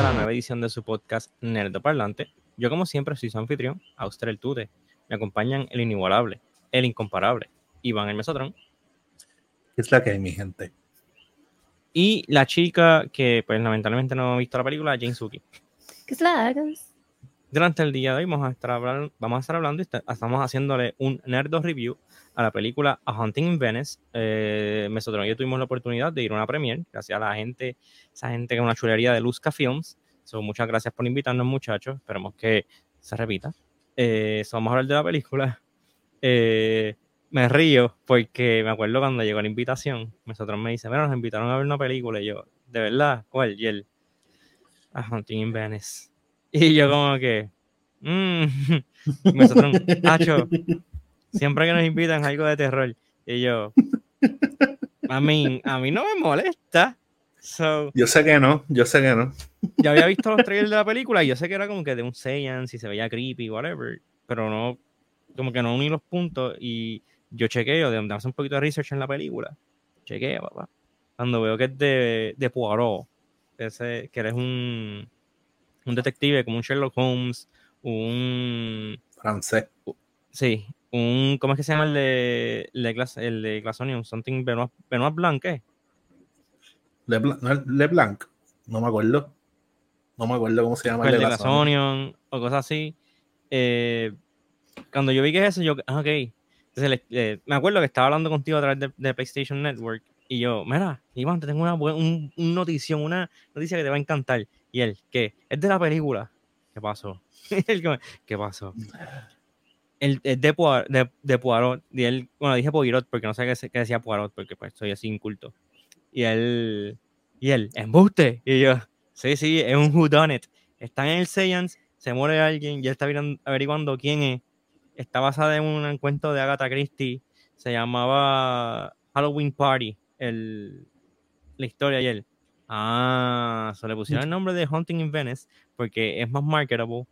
A la nueva edición de su podcast Nerdo Parlante. Yo, como siempre, soy su anfitrión, Auster el Tute. Me acompañan el inigualable, el incomparable, Iván el Mesotrón. Es la que hay, mi gente. Y la chica que, pues, lamentablemente no ha visto la película, Jane Suki. ¿Qué es la? Durante el día de hoy vamos a estar hablando, vamos a estar hablando y está- estamos haciéndole un Nerdo Review a la película A Hunting in Venice. Eh, Mesotrón y yo tuvimos la oportunidad de ir a una premiere, gracias a la gente, esa gente que es una chulería de Luzca Films. So, muchas gracias por invitarnos, muchachos. Esperemos que se repita. Eh, so, vamos a hablar de la película. Eh, me río porque me acuerdo cuando llegó la invitación, Mesotrón me dice, mira, nos invitaron a ver una película. Y yo, ¿de verdad? ¿Cuál? Y él, A Hunting in Venice. Y yo como que, mmm, Mesotrón, Hacho, siempre que nos invitan algo de terror. Y yo, a mí, a mí no me molesta. So, Yo sé que no, yo sé que no. yo había visto los trailers de la película y yo sé que era como que de un seance y se veía creepy, whatever, pero no, como que no uní los puntos y yo chequeo, de, de hacer un poquito de research en la película, chequeo, papá, cuando veo que es de, de Poirot, ese, que eres un, un detective como un Sherlock Holmes, un, Francés. sí, un, ¿cómo es que se llama el de, el de, Glass, el de? Something Benoit, Benoit Blanc, ¿qué? Leblanc, ¿no Leblanc? No me acuerdo. No me acuerdo cómo se llama el de la Glass zona. Onion o cosas así. Eh, cuando yo vi que es eso, yo, ah, ok. Entonces, me acuerdo que estaba hablando contigo a través de, de PlayStation Network y yo, mira, Iván, te tengo una, un, un notición, una noticia que te va a encantar. Y él, ¿qué? Es de la película. ¿Qué pasó? ¿Qué pasó? El, es de, Poirot, de, de Poirot. Y él, bueno, dije Poirot porque no sé qué, qué decía Poirot porque pues soy así inculto. Y él, y él, embuste. Y yo, sí, sí, es un whodunit. Están en el Seance, se muere alguien y él está averiguando quién es. Está basada en un cuento de Agatha Christie. Se llamaba Halloween Party, el, la historia y él. Ah, se le pusieron el nombre de Hunting in Venice porque es más marketable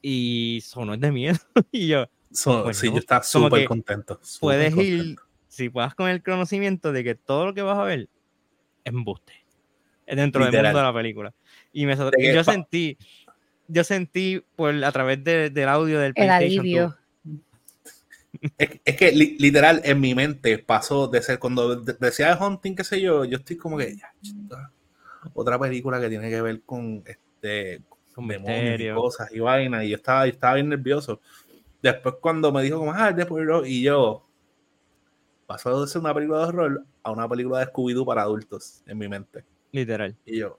y sonó es de miedo. y yo, So- Pues sí, yo estaba súper contento. puedes ir, si puedas con el conocimiento de que todo lo que vas a ver es embuste. Es dentro del mundo de la película. Y me yo sentí, yo sentí por a través de- del audio del El PlayStation alivio. Es, es que li- literal en mi mente pasó de ser cuando de- decía de Hunting, qué sé yo, yo estoy como que ya, chita, otra película que tiene que ver con este con demonios y cosas y vainas, y yo estaba, yo estaba bien nervioso. Después cuando me dijo como, ah, es de Poirot, y yo pasó de ser una película de horror a una película de Scooby-Doo para adultos en mi mente. Literal. Y yo,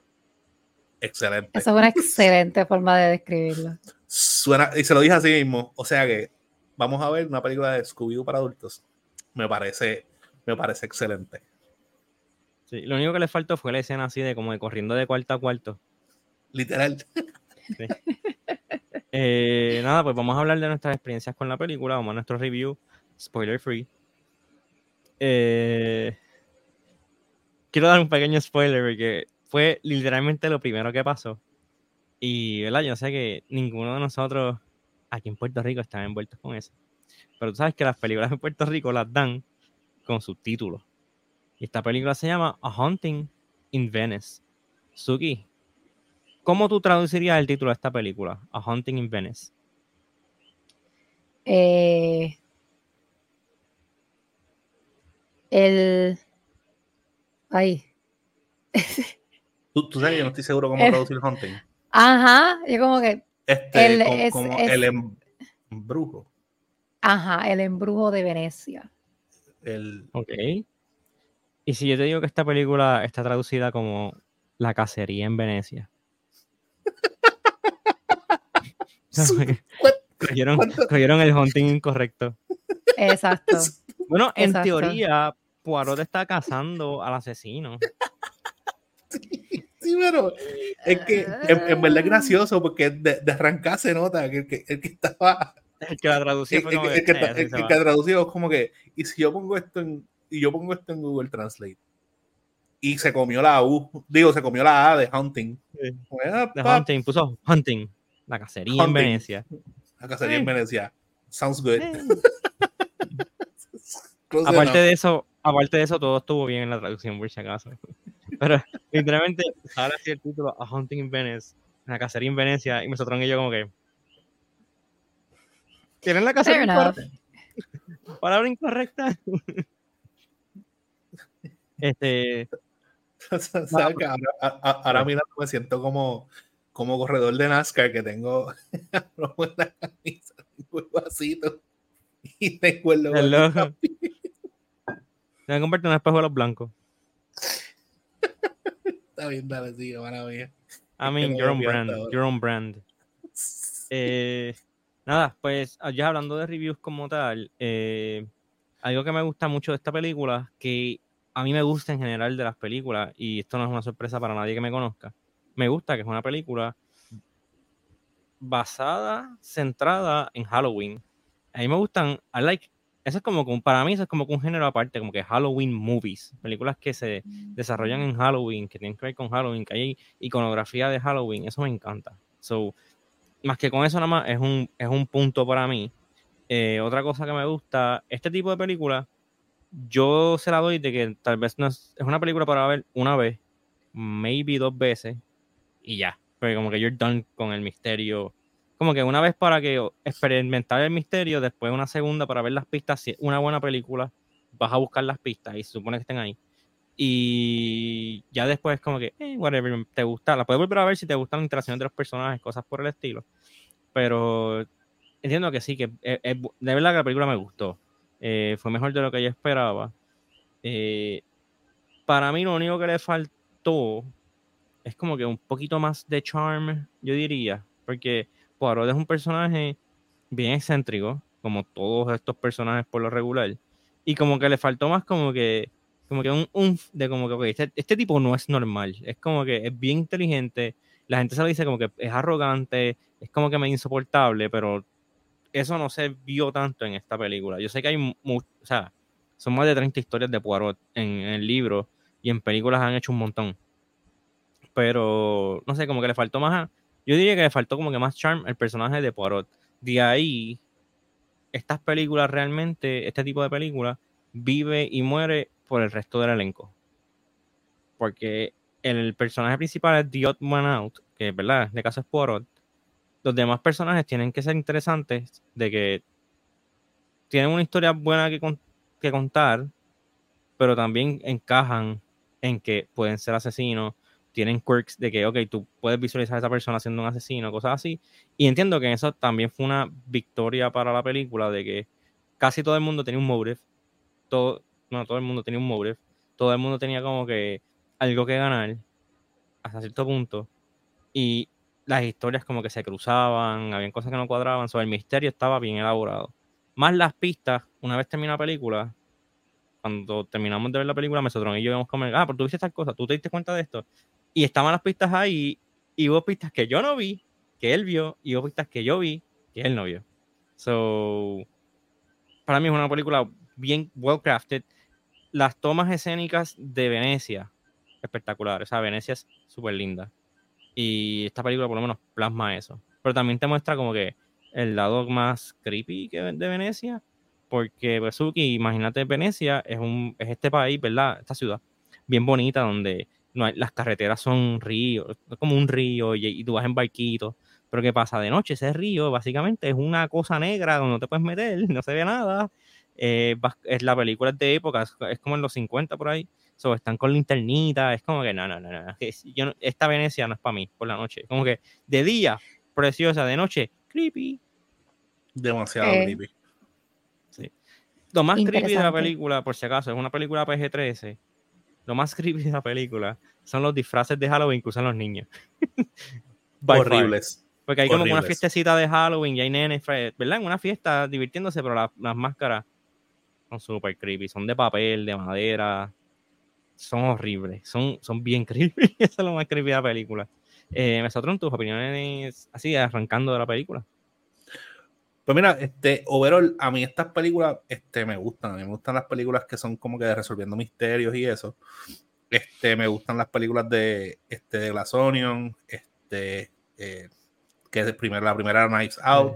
excelente. Esa es una excelente forma de describirlo. Suena, y se lo dije así mismo, o sea que vamos a ver una película de Scooby-Doo para adultos. Me parece, me parece excelente. Sí, lo único que le faltó fue la escena así de como de corriendo de cuarto a cuarto. Literal. Eh, nada, pues vamos a hablar de nuestras experiencias con la película, vamos a nuestro review, spoiler free. Eh, quiero dar un pequeño spoiler porque fue literalmente lo primero que pasó. Y, ¿verdad? Yo sé que ninguno de nosotros aquí en Puerto Rico está envueltos con eso. Pero tú sabes que las películas en Puerto Rico las dan con subtítulos. Y esta película se llama A Haunting in Venice. Suki, ¿cómo tú traducirías el título de esta película? A Haunting in Venice. Eh, el. Ay. Tú, tú sabes que yo no estoy seguro cómo El- traducir Hunting. Ajá. Yo como que. Este, El- como, es- como es- el em- embrujo. Ajá, el embrujo de Venecia. El, Ok. Y si yo te digo que esta película está traducida como La cacería en Venecia. Cogieron, cogieron el hunting incorrecto. Exacto. Bueno, en Exacto. teoría, Poirot está cazando al asesino. Sí, pero es que en, en verdad es gracioso porque de, de arrancar se nota que el que, el que estaba El que la tradució el, que, "Eh, el- así el se que va". ha traducido es como que y si yo pongo esto en y yo pongo esto en Google Translate y se comió la U digo se comió la A de hunting Sí. Bueno, The pa, Hunting, puso Hunting, la cacería en. Venecia. la cacería en. Venecia sounds good Eh. Aparte de eso, aparte de eso, todo estuvo bien en la traducción, por si acaso. Pero literalmente sale así el título A Hunting in Venice, la cacería en Venecia, y Mesotron y yo como que... ¿Quieren la cacería incorrecta? Palabra incorrecta. este... O sea, ¿sabes que ahora, a- ahora mira, me siento como, como corredor de NASCAR que tengo en la camisa, tengo el vasito y tengo el logo. El logo. Se me convierte en un espejo de los blancos. Está bien, dale, sigue, maravilla. I mean, your own brand. Your own brand. Eh, nada, pues ya hablando de reviews como tal, eh, algo que me gusta mucho de esta película, que a mí me gusta en general de las películas, y esto no es una sorpresa para nadie que me conozca, me gusta que es una película basada, centrada en Halloween. A mí me gustan, I like, eso es como, para mí eso es como un género aparte, como que Halloween movies, películas que se desarrollan en Halloween, que tienen que ver con Halloween, que hay iconografía de Halloween, eso me encanta. So, más que con eso nada más, es un, es un punto para mí. Eh, otra cosa que me gusta, este tipo de película, yo se la doy de que tal vez no es, es una película para ver una vez, maybe dos veces, y ya. Porque como que you're done con el misterio. Como que una vez para que experimentar el misterio, después una segunda para ver las pistas. Si es una buena película, vas a buscar las pistas y se supone que estén ahí. Y ya después como que, eh, whatever, te gusta, la puedes volver a ver si te gustan las interacciones de los personajes, cosas por el estilo. Pero entiendo que sí, que es- es de verdad que la película me gustó. Eh, fue mejor de lo que yo esperaba. Eh, para mí lo único que le faltó es como que un poquito más de charm, yo diría. Porque Poirot es un personaje bien excéntrico, como todos estos personajes por lo regular. Y como que le faltó más como que como que un umf de como que ok, este, este tipo no es normal. Es como que es bien inteligente. La gente se lo dice como que es arrogante, es como que medio insoportable, pero eso no se vio tanto en esta película. Yo sé que hay mu- mu- o sea, son más de 30 historias de Poirot en, en el libro y en películas han hecho un montón. Pero no sé, como que le faltó más. yo diría que le faltó como que más charm al personaje de Poirot. De ahí, estas películas realmente, este tipo de películas, vive y muere por el resto del elenco. Porque el personaje principal es The Odd Man Out, que es verdad, de caso es Poirot. Los demás personajes tienen que ser interesantes, de que tienen una historia buena que, con- que contar, pero también encajan en que pueden ser asesinos, tienen quirks de que, ok, tú puedes visualizar a esa persona siendo un asesino, cosas así. Y entiendo que eso también fue una victoria para la película, de que casi todo el mundo tenía un motive, todo, no, todo el mundo tenía un motive, todo el mundo tenía como que algo que ganar hasta cierto punto. Y las historias como que se cruzaban, habían cosas que no cuadraban, sobre el misterio estaba bien elaborado. Más las pistas, una vez termina la película, cuando terminamos de ver la película, Mesotron y yo íbamos a comer, ah, pero tú viste tal cosa, tú te diste cuenta de esto. Y estaban las pistas ahí, y hubo pistas que yo no vi, que él vio, y hubo pistas que yo vi, que él no vio. So, para mí es una película bien well crafted. Las tomas escénicas de Venecia, espectacular. O sea, Venecia es súper linda. Y esta película por lo menos plasma eso. Pero también te muestra como que el lado más creepy que de Venecia. Porque Besuki, imagínate Venecia, es, un, es este país, ¿verdad? Esta ciudad bien bonita donde no hay, las carreteras son ríos, como un río y, y tú vas en barquitos. Pero ¿qué pasa? De noche ese río básicamente es una cosa negra donde no te puedes meter, no se ve nada. Eh, es la película de época, es como en los 50 por ahí. So, están con linternita, es como que no, no, no, no. es que si yo esta Venecia no es para mí por la noche. Como que de día, preciosa, de noche, creepy. Demasiado Eh. creepy. Lo más creepy de la película, por si acaso, es una película PG-13. Lo más creepy de la película son los disfraces de Halloween que usan los niños. Far. Horribles. Porque hay como que una Horribles. fiestecita de Halloween y hay nenes, ¿verdad? En una fiesta divirtiéndose, pero la- las máscaras son súper creepy. Son de papel, de madera. Son horribles. Son, son bien creepy. Eso es lo más creepy de la película. Eh, Mesotron, tus opiniones así, arrancando de la película. Pues mira, este, overall, a mí estas películas este, me gustan. A mí me gustan las películas que son como que resolviendo misterios y eso. Este, me gustan las películas de, este, de Glass Onion, este, eh, que es el primer- la primera Knives Out.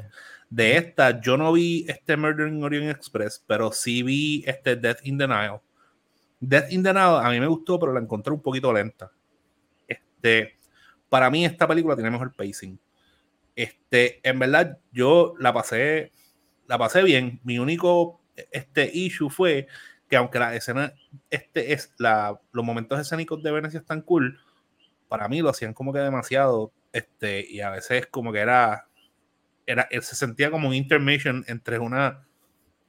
De esta, yo no vi este Murder in Orient Express, pero sí vi este Death in Denial. Death in the Now a mí me gustó, pero la encontré un poquito lenta. Este, para mí esta película tiene mejor pacing. Este, en verdad, yo la pasé, la pasé bien. Mi único este issue fue que aunque la escena, este es la, los momentos escénicos de Venecia están cool, para mí lo hacían como que demasiado, este, y a veces como que era, era, se sentía como un intermission entre una,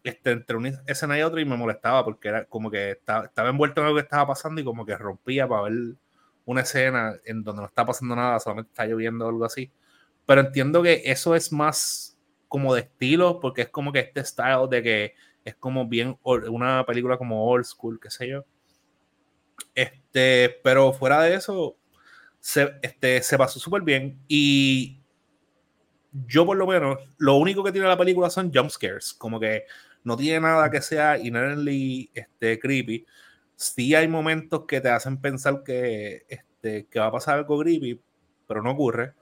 este, entre una escena y otra y me molestaba porque era como que estaba, estaba envuelto en algo que estaba pasando y como que rompía para ver una escena en donde no está pasando nada, solamente está lloviendo o algo así. Pero entiendo que eso es más como de estilo, porque es como que este style de que es como bien una película como old school, qué sé yo. Este, pero fuera de eso, se, este, se pasó súper bien y yo por lo menos, lo único que tiene la película son jump scares, como que no tiene nada que sea inherently este, creepy. Sí hay momentos que te hacen pensar que, este, que va a pasar algo creepy, pero no ocurre.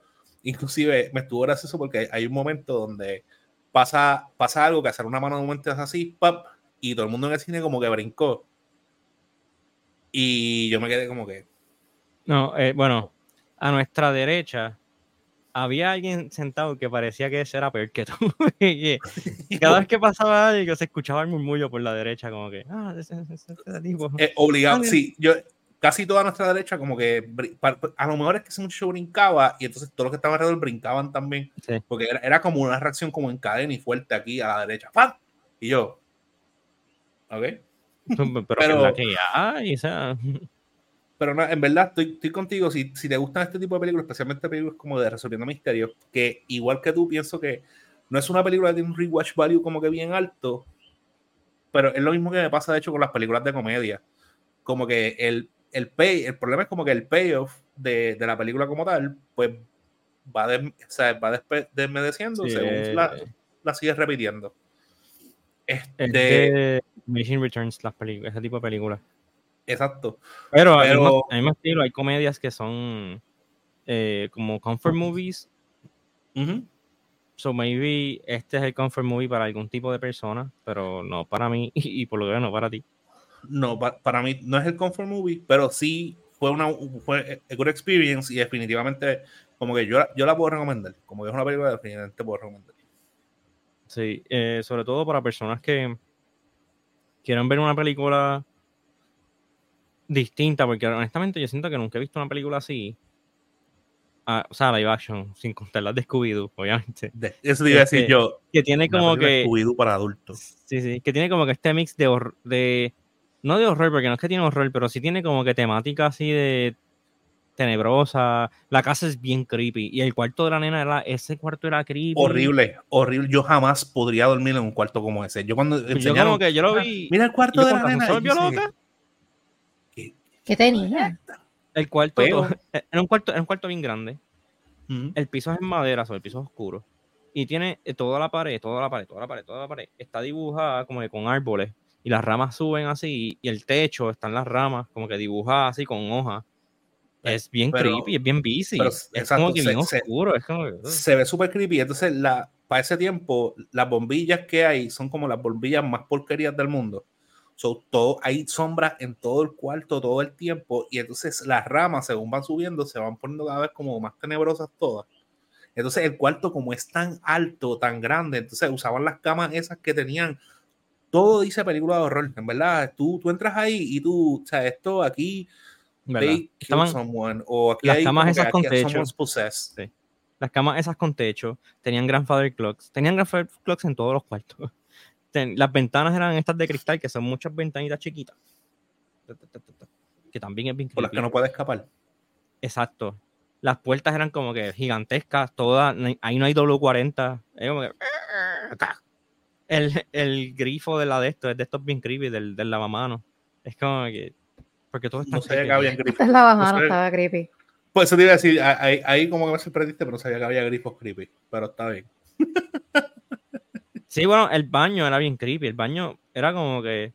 Inclusive me estuvo gracioso porque hay un momento donde pasa, pasa algo que hacer una mano de momento es así, pop, y todo el mundo en el cine como que brincó. Y yo me quedé como que, no, eh, bueno, a nuestra derecha había alguien sentado que parecía que ese era peor que tú. cada vez que pasaba algo se escuchaba el murmullo por la derecha, como que, ah, ese, ese, tipo. Eh, obligado, sí. Yo, casi toda nuestra derecha, como que a lo mejor es que ese muchacho brincaba y entonces todos los que estaban alrededor brincaban también. Porque era, era, como una reacción como en cadena y fuerte aquí a la derecha. ¡Pam! Y yo, ¿ok? Pero, pero la que o sea pero no, en verdad estoy, estoy contigo. Si, si, te gustan este tipo de películas, especialmente películas como de resolviendo misterios, que igual que tú, pienso que no es una película que tiene un rewatch value como que bien alto, pero es lo mismo que me pasa de hecho con las películas de comedia. Como que el, el pay, el problema es como que el payoff de, de la película como tal, pues va, de, o sea, va desmedeciendo según la, la sigues repitiendo. Este, de Machine Returns, las películas, ese tipo de películas. Exacto. Pero, Pero... mismo estilo, hay comedias que son eh, como comfort movies. So maybe este es el comfort movie para algún tipo de persona, pero no para mí y, por lo que no para ti. No, para mí no es el comfort movie, pero sí fue una fue a good experience y definitivamente como que yo, yo la puedo recomendar. Como que es una película definitivamente puedo recomendar. Sí, eh, sobre todo para personas que quieran ver una película distinta, porque honestamente yo siento que nunca he visto una película así. Ah, o sea, live action, sin contar las de Scooby-Doo, obviamente. eso te iba a decir este, yo. Que tiene como que. Scooby-Doo para adultos. Sí, sí, que tiene como que este mix de, horror, de. No de horror, porque no es que tiene horror, pero sí tiene como que temática así de tenebrosa. La casa es bien creepy. Y el cuarto de la nena, era, ese cuarto era creepy. Horrible, horrible. Yo jamás podría dormir en un cuarto como ese. Yo cuando. Pues yo como que yo lo vi. Mira el cuarto de la nena. loca? ¿Qué tenía? El cuarto, era un cuarto, era un cuarto bien grande. El piso es en madera, sobre el piso es oscuro. Y tiene eh, toda la pared, toda la pared, toda la pared, toda la pared. Está dibujada como que con árboles. Y las ramas suben así. Y el techo están las ramas como que dibujadas así con hojas. Es bien creepy, es bien busy. es como que bien oscuro. Se ve súper creepy. Entonces, la, para ese tiempo, las bombillas que hay son como las bombillas más porquerías del mundo. So, todo, hay sombras en todo el cuarto todo el tiempo y entonces las ramas según van subiendo se van poniendo cada vez como más tenebrosas todas. Entonces el cuarto como es tan alto, tan grande, entonces usaban las camas esas que tenían, todo dice película de horror, en verdad, tú, tú entras ahí y tú, o sea, esto aquí, someone, o aquí las camas esas con techo. Las camas esas con techo tenían grandfather clocks, tenían grandfather clocks en todos los cuartos las ventanas eran estas de cristal, que son muchas ventanitas chiquitas. Que también es bien Por las que no puede escapar. Exacto. Las puertas eran como que gigantescas, todas. Ahí no hay W40. Es como que. El, el, grifo de la de esto es de estos bien creepy, del, del lavamanos. Es como que. Porque todo está. No sabía que había grifos. El lavamanos estaba creepy. Pues eso te iba a decir, ahí, ahí como que me sorprendiste, pero no sabía que había grifos creepy. Pero está bien. Sí, bueno, el baño era bien creepy. El baño era como que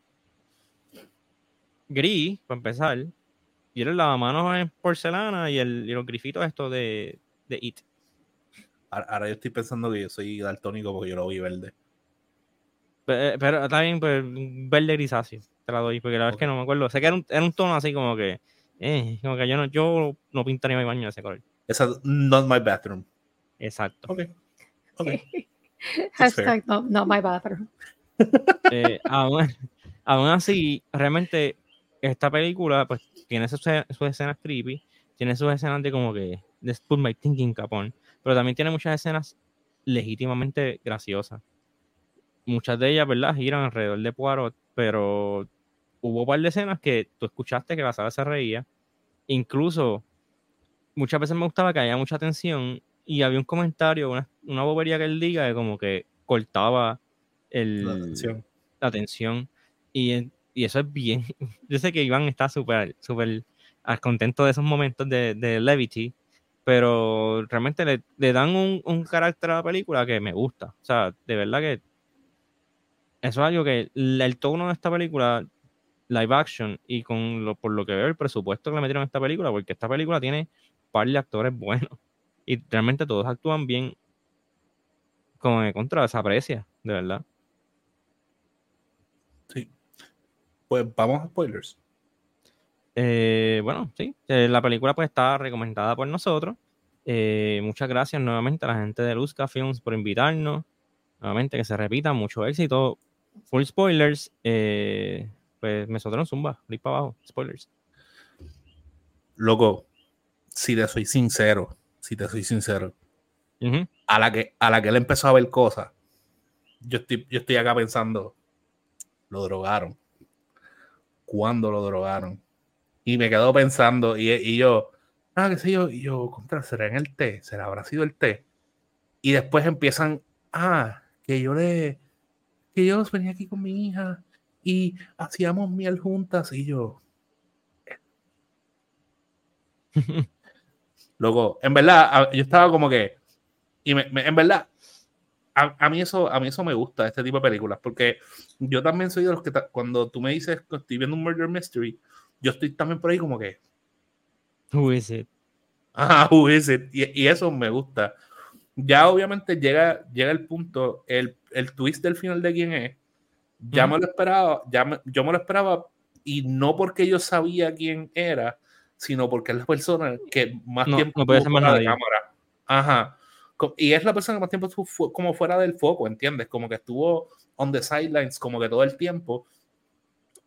gris, para empezar. Y era el lavamanos en porcelana y, el, y los grifitos estos de, de It. Ahora yo estoy pensando que yo soy daltónico porque yo lo vi verde. Pero, está bien, pues verde grisáceo. te la doy, porque la verdad es que no me acuerdo. Sé que era un, era un tono así como que, eh, como que yo no, yo no pintaría mi baño de ese color. Esa not my bathroom. Exacto. Ok. Ok. Hashtag no, not my bathroom. Eh, aún, aún así, realmente esta película pues tiene sus, sus escenas creepy, tiene sus escenas de como que de put my thinking capón, pero también tiene muchas escenas legítimamente graciosas. Muchas de ellas, ¿verdad? Giran alrededor de Poirot, pero hubo un par de escenas que tú escuchaste que la sala se reía. Incluso muchas veces me gustaba que haya mucha tensión y había un comentario, una, una bobería que él diga de como que cortaba el, La atención. la. Y, y eso es bien. Yo sé que Iván está súper, súper contento de esos momentos de, de levity, pero realmente le, le dan un, un carácter a la película que me gusta. O sea, de verdad que eso es algo que el, el tono de esta película, live action, y con lo, por lo que veo el presupuesto que le metieron a esta película, porque esta película tiene par de actores buenos y realmente todos actúan bien como de contra, desaprecia, de verdad. Sí. Pues vamos a spoilers. Eh, bueno, sí, eh, la película pues está recomendada por nosotros. Eh, muchas gracias nuevamente a la gente de Luzca Films por invitarnos. Nuevamente que se repita, mucho éxito. Full spoilers. pues me soltaron zumba, para abajo, spoilers. Loco, si te soy sincero, si te soy sincero, A la que, a la que él empezó a ver cosas, yo estoy, yo estoy acá pensando, lo drogaron. ¿Cuándo lo drogaron? Y me quedo pensando, y, y yo, ah, qué sé yo, y yo, contra, ¿será en el té? ¿Será habrá sido el té? Y después empiezan, ah, que yo le, que yo venía aquí con mi hija y hacíamos miel juntas, y yo, Loco, en verdad, yo estaba como que. Y me- me- en verdad, a, a mí eso, a mí eso me gusta, este tipo de películas, porque yo también soy de los que cuando tú me dices que estoy viendo un murder mystery, yo estoy también por ahí como que, Who is it? ah, who is it? Y, y eso me gusta. Ya obviamente llega, llega el punto, el, el twist del final de quién es. Ya Ujú. me lo esperaba, ya me- yo me lo esperaba, y no porque yo sabía quién era, sino porque es la persona que más No, tiempo no puede ser más nadie. cámara. Ajá. Y es la persona que más tiempo estuvo como fuera del foco, ¿entiendes? Como que estuvo on the sidelines como que todo el tiempo.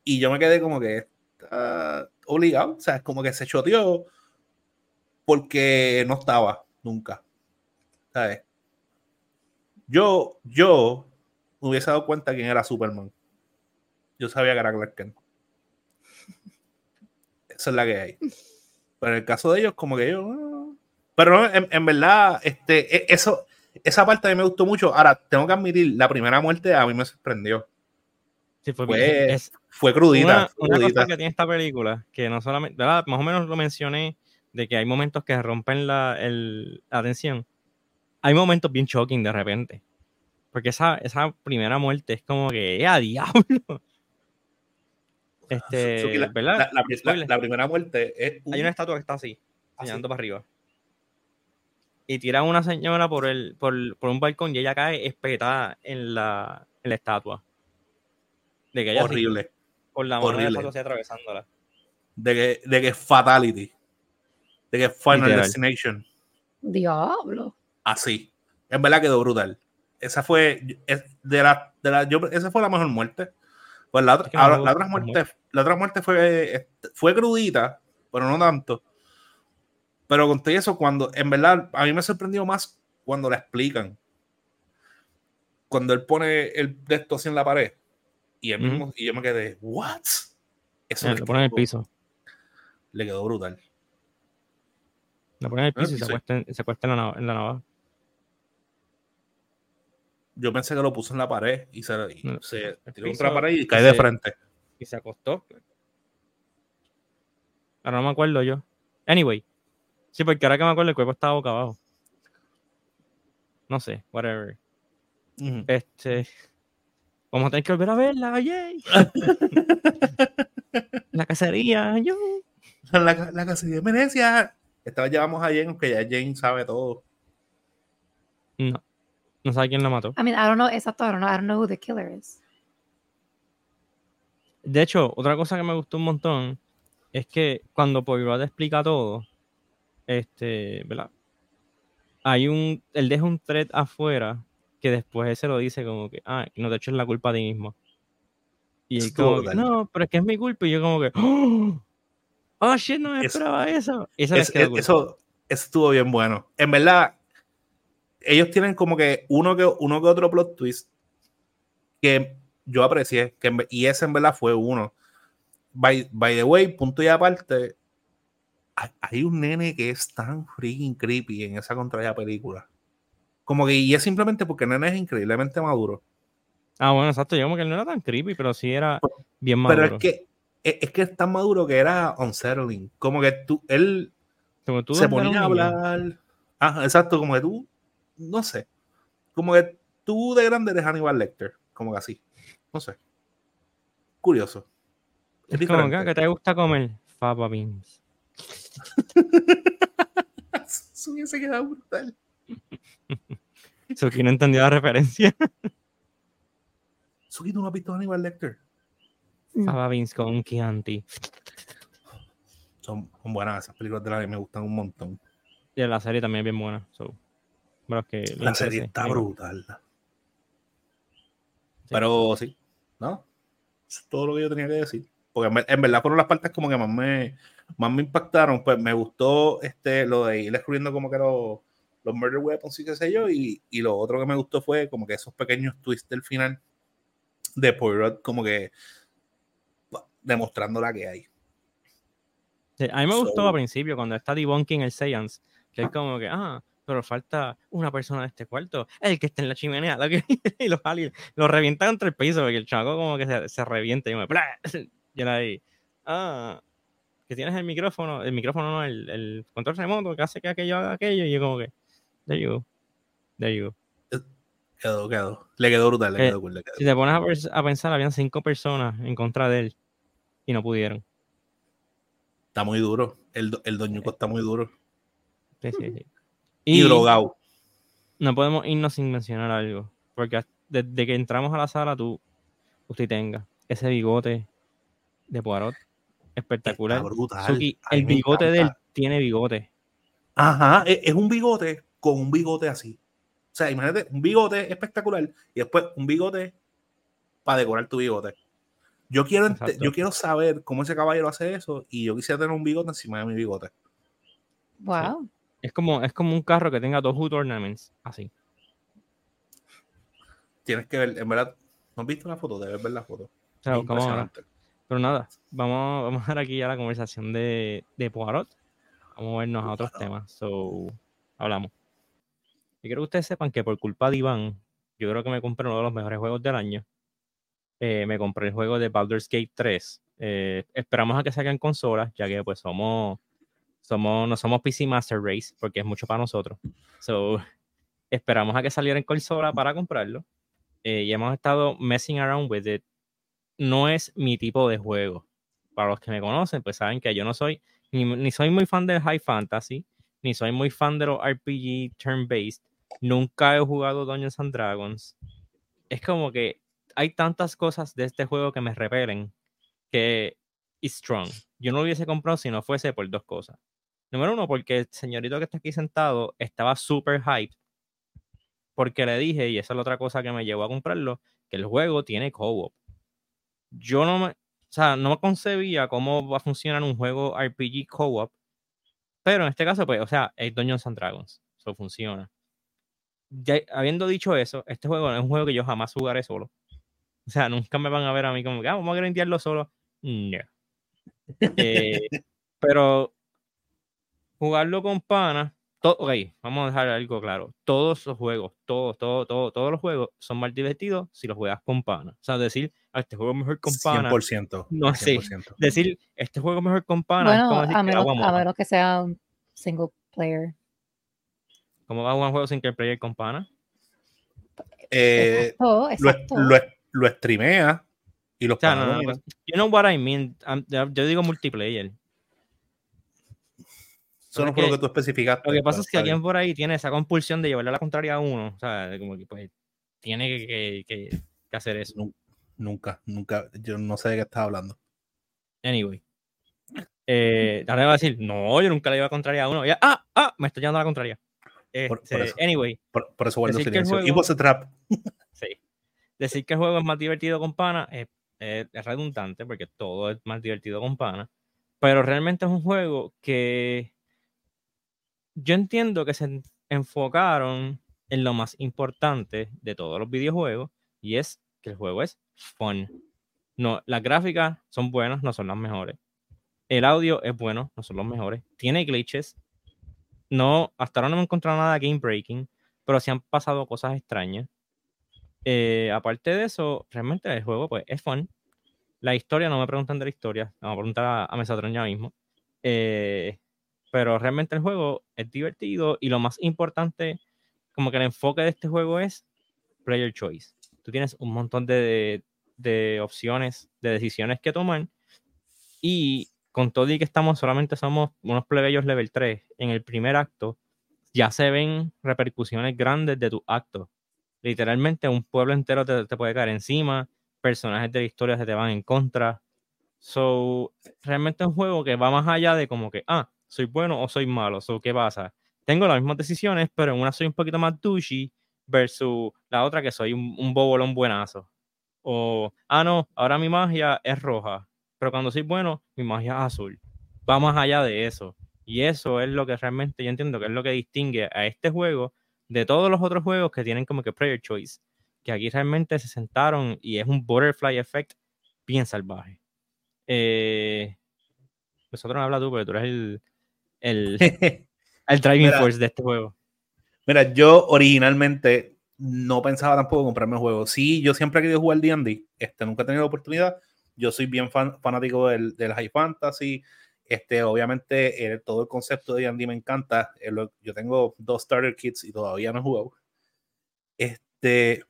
Y yo me quedé como que ah, obligado, o sea, como que se choteó porque no estaba nunca. ¿Sabes? Yo, yo me hubiese dado cuenta quién era Superman. Yo sabía que era Clark Kent. Esa es la que hay. Pero en el caso de ellos, como que yo. Pero en, en verdad, este, e- eso, esa parte a mí me gustó mucho. Ahora, tengo que admitir, la primera muerte a mí me sorprendió. Sí, fue, Fue. Es Fue crudita. una, fue una crudita. cosa que tiene esta película, que no solamente, ¿verdad? más o menos lo mencioné, de que hay momentos que rompen la, el, la tensión. Hay momentos bien shocking de repente. Porque esa, esa primera muerte es como que, ¡eh, a diablo! Este, la, ¿verdad? la- primera muerte es. un- Hay una estatua que está así, señalando para arriba. Y tiran a una señora por, el, por, por un balcón y ella cae espetada en la, en la estatua. De que ella horrible. con la mano de la horrible. estatua así atravesándola. De que, de que es Fatality. De que es Final Literal. Destination. Diablo. Así. En verdad quedó brutal. Esa fue. es de la, de la, yo, esa fue la mejor muerte. Pues la otra, Es que no ahora, me la otra muerte, la otra muerte fue, este, fue crudita, pero no tanto. Pero con todo eso, cuando en verdad a mí me sorprendió más cuando la explican. Cuando él pone el de esto así en la pared y, él mismo, y yo me quedé, ¿what? Eso le lo ponen en el piso. Le quedó brutal. Lo ponen en el piso y se acuesta, en- se acuesta en, la, en la navaja. Yo pensé que lo puso en la pared y se, y No, se tiró contra la pared y cae de frente. Y se acostó. Ahora no me acuerdo yo. Anyway. Sí, porque ahora que me acuerdo el cuerpo estaba boca abajo. No sé, whatever. Este. Vamos a tener que volver a verla, yay. la cacería, yo. la, la casa de Venecia. Esta vez llevamos a Jane, aunque ya Jane sabe todo. No. No sabe quién la mató. I mean, I don't know, exacto, I don't know, I don't know who the killer is. De hecho, otra cosa que me gustó un montón es que cuando Poirot explica todo, este, ¿verdad? Hay un, él deja un thread afuera que después él se lo dice como que, ah, no, de hecho es la culpa de ti mismo. Y él como que, no, pero es que es mi culpa. Y yo como que, oh, oh, shit, no me Es- esperaba eso. Y Es- es- eso, eso estuvo bien bueno. En verdad, ellos tienen como que uno que, uno que otro plot twist que yo aprecié, que y ese en verdad fue uno. By, by the way, punto y aparte, hay, hay un nene que es tan freaking creepy en esa contraria película. Como que, y es simplemente porque el nene es increíblemente maduro. Ah, bueno, exacto. Yo como que él no era tan creepy, pero sí era bien maduro. Pero es que, es, es que es tan maduro que era unsettling. Como que tú, él Como tú se ponía a hablar. Ajá, exacto, como que tú, no sé. Como que tú de grande eres Hannibal Lecter, como que así. No sé. Curioso. Es Es como que, diferente. "Ah, ¿qué te gusta comer? Fava beans. Eso hubiese quedado brutal. Que no entendió la referencia. Suki, ¿tú no has visto Hannibal Lecter? No. Fava beans con Chianti. Son, son buenas esas películas de la que me gustan un montón. Y la serie también es bien buena. So, que La serie interese. está brutal. Pero sí, ¿no? Eso es todo lo que yo tenía que decir. Porque en, ver- en verdad fueron las partes como que más me, más me impactaron. Pues me gustó este, lo de ir descubriendo como que los, los murder weapons y qué sé yo. Y, y lo otro que me gustó fue como que esos pequeños twists del final de Poirot como que demostrando la que hay. Sí, a mí me gustó So- al principio cuando está debunking el Seance, que es como que, ah, pero falta una persona de este cuarto, el que está en la chimenea, la que- y los aliens lo revientan contra el piso, porque el chavo como que se, se revienta y me. y era ahí, ah, que tienes el micrófono, el micrófono no, el, el control remoto que hace que aquello haga aquello, y yo como que, there you go, there you go. Quedó, quedó. Le quedó brutal, le Eh, quedó cool, le quedó Si te pones a, pensar, habían cinco personas en contra de él y no pudieron. Está muy duro. El, el doñuco está muy duro. Sí, sí, sí. Y, drogado. no podemos irnos sin mencionar algo. Porque desde que entramos a la sala, tú, usted tenga ese bigote de Poirot espectacular. Está brutal. Suki, A mí el bigote de él tiene bigote. Ajá, e, es, es un bigote con un bigote así. O sea, imagínate, un bigote espectacular y después un bigote para decorar tu bigote. Yo quiero, Exacto. yo quiero saber cómo ese caballero hace eso y yo quisiera tener un bigote encima de mi bigote. Wow. Es como, es como un carro que tenga dos hood ornaments, así. Tienes que ver, en verdad, ¿no has visto la foto? Debes ver la foto. O sea, Pero nada, vamos, vamos a dar aquí ya la conversación de, de Poirot. Vamos a vernos a otros temas. So, hablamos. Y quiero que ustedes sepan que por culpa de Iván, yo creo que me compré uno de los mejores juegos del año. Eh, me compré el juego de Baldur's Gate 3. Eh, esperamos a que salgan consolas, ya que pues somos, somos, no somos PC Master Race, porque es mucho para nosotros. So, esperamos a que saliera en consola para comprarlo. Eh, y hemos estado messing around with it no es mi tipo de juego. Para los que me conocen, pues saben que yo no soy, ni, soy muy fan del High Fantasy, ni soy muy fan de los RPG turn-based. Nunca he jugado Dungeons and Dragons. Es como que hay tantas cosas de este juego que me repelen que es strong. Yo no lo hubiese comprado si no fuese por dos cosas. Número uno, porque el señorito que está aquí sentado estaba súper hyped. Porque le dije, y esa es la otra cosa que me llevó a comprarlo, que el juego tiene co-op yo no me, o sea, no me concebía cómo va a funcionar un juego RPG co-op, pero en este caso, pues, o sea, es Dungeons and Dragons, eso funciona. Ya, habiendo dicho eso, este juego es un juego que yo jamás jugaré solo. O sea, nunca me van a ver a mí como ah, vamos a grindearlo solo. No. Eh, pero jugarlo con pana, to- ok, vamos a dejar algo claro. Todos los juegos, todos, todos, todos, todos los juegos son más divertidos si los juegas con pana. O sea, decir, "Ah, este juego mejor con pana. 100%. No sé. 100%. Decir, este juego mejor con pana. como Bueno, decir a que menos, a que sea un single player. ¿Cómo va a jugar un juego sin que player con pana? Eh, Exacto, lo, exacto. lo, lo streamea y los O sea, no, lo no, you know what I mean. I'm- yo digo multiplayer. Eso no fue lo que- tú especificaste. Lo que pasa es que alguien por ahí tiene esa compulsión de llevarle la contraria a uno. O sea, como que pues tiene que- que- que hacer eso. Nu- Nunca, nunca. Yo no sé de qué estás hablando. Anyway. Eh, ahora va a decir, no, yo nunca le iba a contraria a uno. Ya, ah, ah, me estoy llevando a la contraria. Por- por Este, eso. anyway, Por, por eso guardo silencio. juego- It was a trap. sí. Decir que el juego es más divertido con pana es, es- es redundante porque todo es más divertido con pana. Pero realmente es un juego que yo entiendo que se en- enfocaron en lo más importante de todos los videojuegos y es que el juego es fun. No, las gráficas son buenas, no son las mejores. El audio es bueno, no son los mejores. Tiene glitches. No, hasta ahora no me he encontrado nada game breaking, pero sí han pasado cosas extrañas. Eh, aparte de eso, realmente el juego pues, es fun. La historia, no me preguntan de la historia, vamos a preguntar a, a Mesotron ya mismo. Eh, pero realmente el juego es divertido y lo más importante, como que el enfoque de este juego es player choice. Tú tienes un montón de, de opciones, de decisiones que tomar y con todo y que estamos solamente somos unos plebeyos level 3 en el primer acto, ya se ven repercusiones grandes de tu acto. Literalmente un pueblo entero te, te puede caer encima, personajes de la historia se te van en contra. So, realmente es un juego que va más allá de como que, ah, soy bueno o soy malo. So, ¿qué pasa? Tengo las mismas decisiones, pero en una soy un poquito más douchey versus la otra que soy un, un bobolón buenazo. O, ah, no, ahora mi magia es roja, pero cuando soy bueno, mi magia es azul. Va más allá de eso. Y eso es lo que realmente yo entiendo que es lo que distingue a este juego de todos los otros juegos que tienen como que player choice. Que aquí realmente se sentaron y es un butterfly effect bien salvaje. Eh, nosotros no habla tú, pero tú eres el, el, el driving Mira. force de este juego. Mira, yo originalmente no pensaba tampoco comprarme el juego. Sí, yo siempre he querido jugar D&D, este, nunca he tenido la oportunidad. Yo soy bien fan- fanático del, del High Fantasy. Este, obviamente, eh, todo el concepto de D&D me encanta. Eh, yo tengo dos starter kits y todavía no he jugado. Este,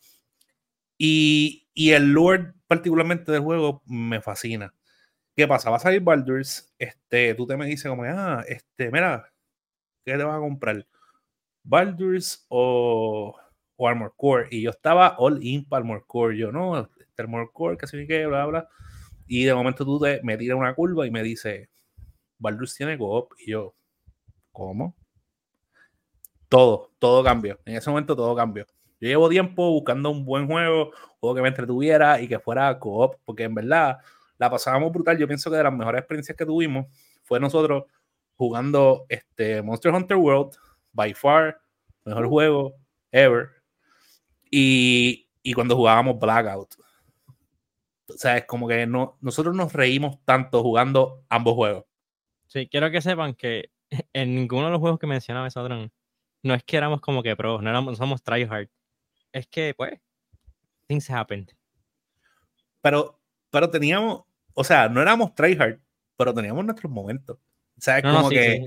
y, y el lore particularmente del juego me fascina. ¿Qué pasa? Va a salir Baldur's. Este, tú te me dices como, ah, este, mira, ¿qué te vas a comprar? Baldur's o, o Armor Core. Y yo estaba all in para Armor Core. Yo, no, este Armor Core, que sé qué, bla, bla. Y de momento tú te, me tiras una curva y me dice, Baldur's tiene co-op. Y yo, ¿cómo? Todo, todo cambió. En ese momento todo cambió. Yo llevo tiempo buscando un buen juego, juego que me entretuviera y que fuera co-op, porque en verdad la pasábamos brutal. Yo pienso que de las mejores experiencias que tuvimos fue nosotros jugando este Monster Hunter World, by far, mejor juego ever. Y, y cuando jugábamos Blackout. O sea, es como que no, nosotros nos reímos tanto jugando ambos juegos. Sí, quiero que sepan que en ninguno de los juegos que mencionaba Mesotron, no es que éramos como que pros, no éramos, somos tryhard. Es que, pues, things happened. Pero, pero teníamos, o sea, no éramos tryhard, pero teníamos nuestros momentos. O sea, es No, no, como sí, que sí.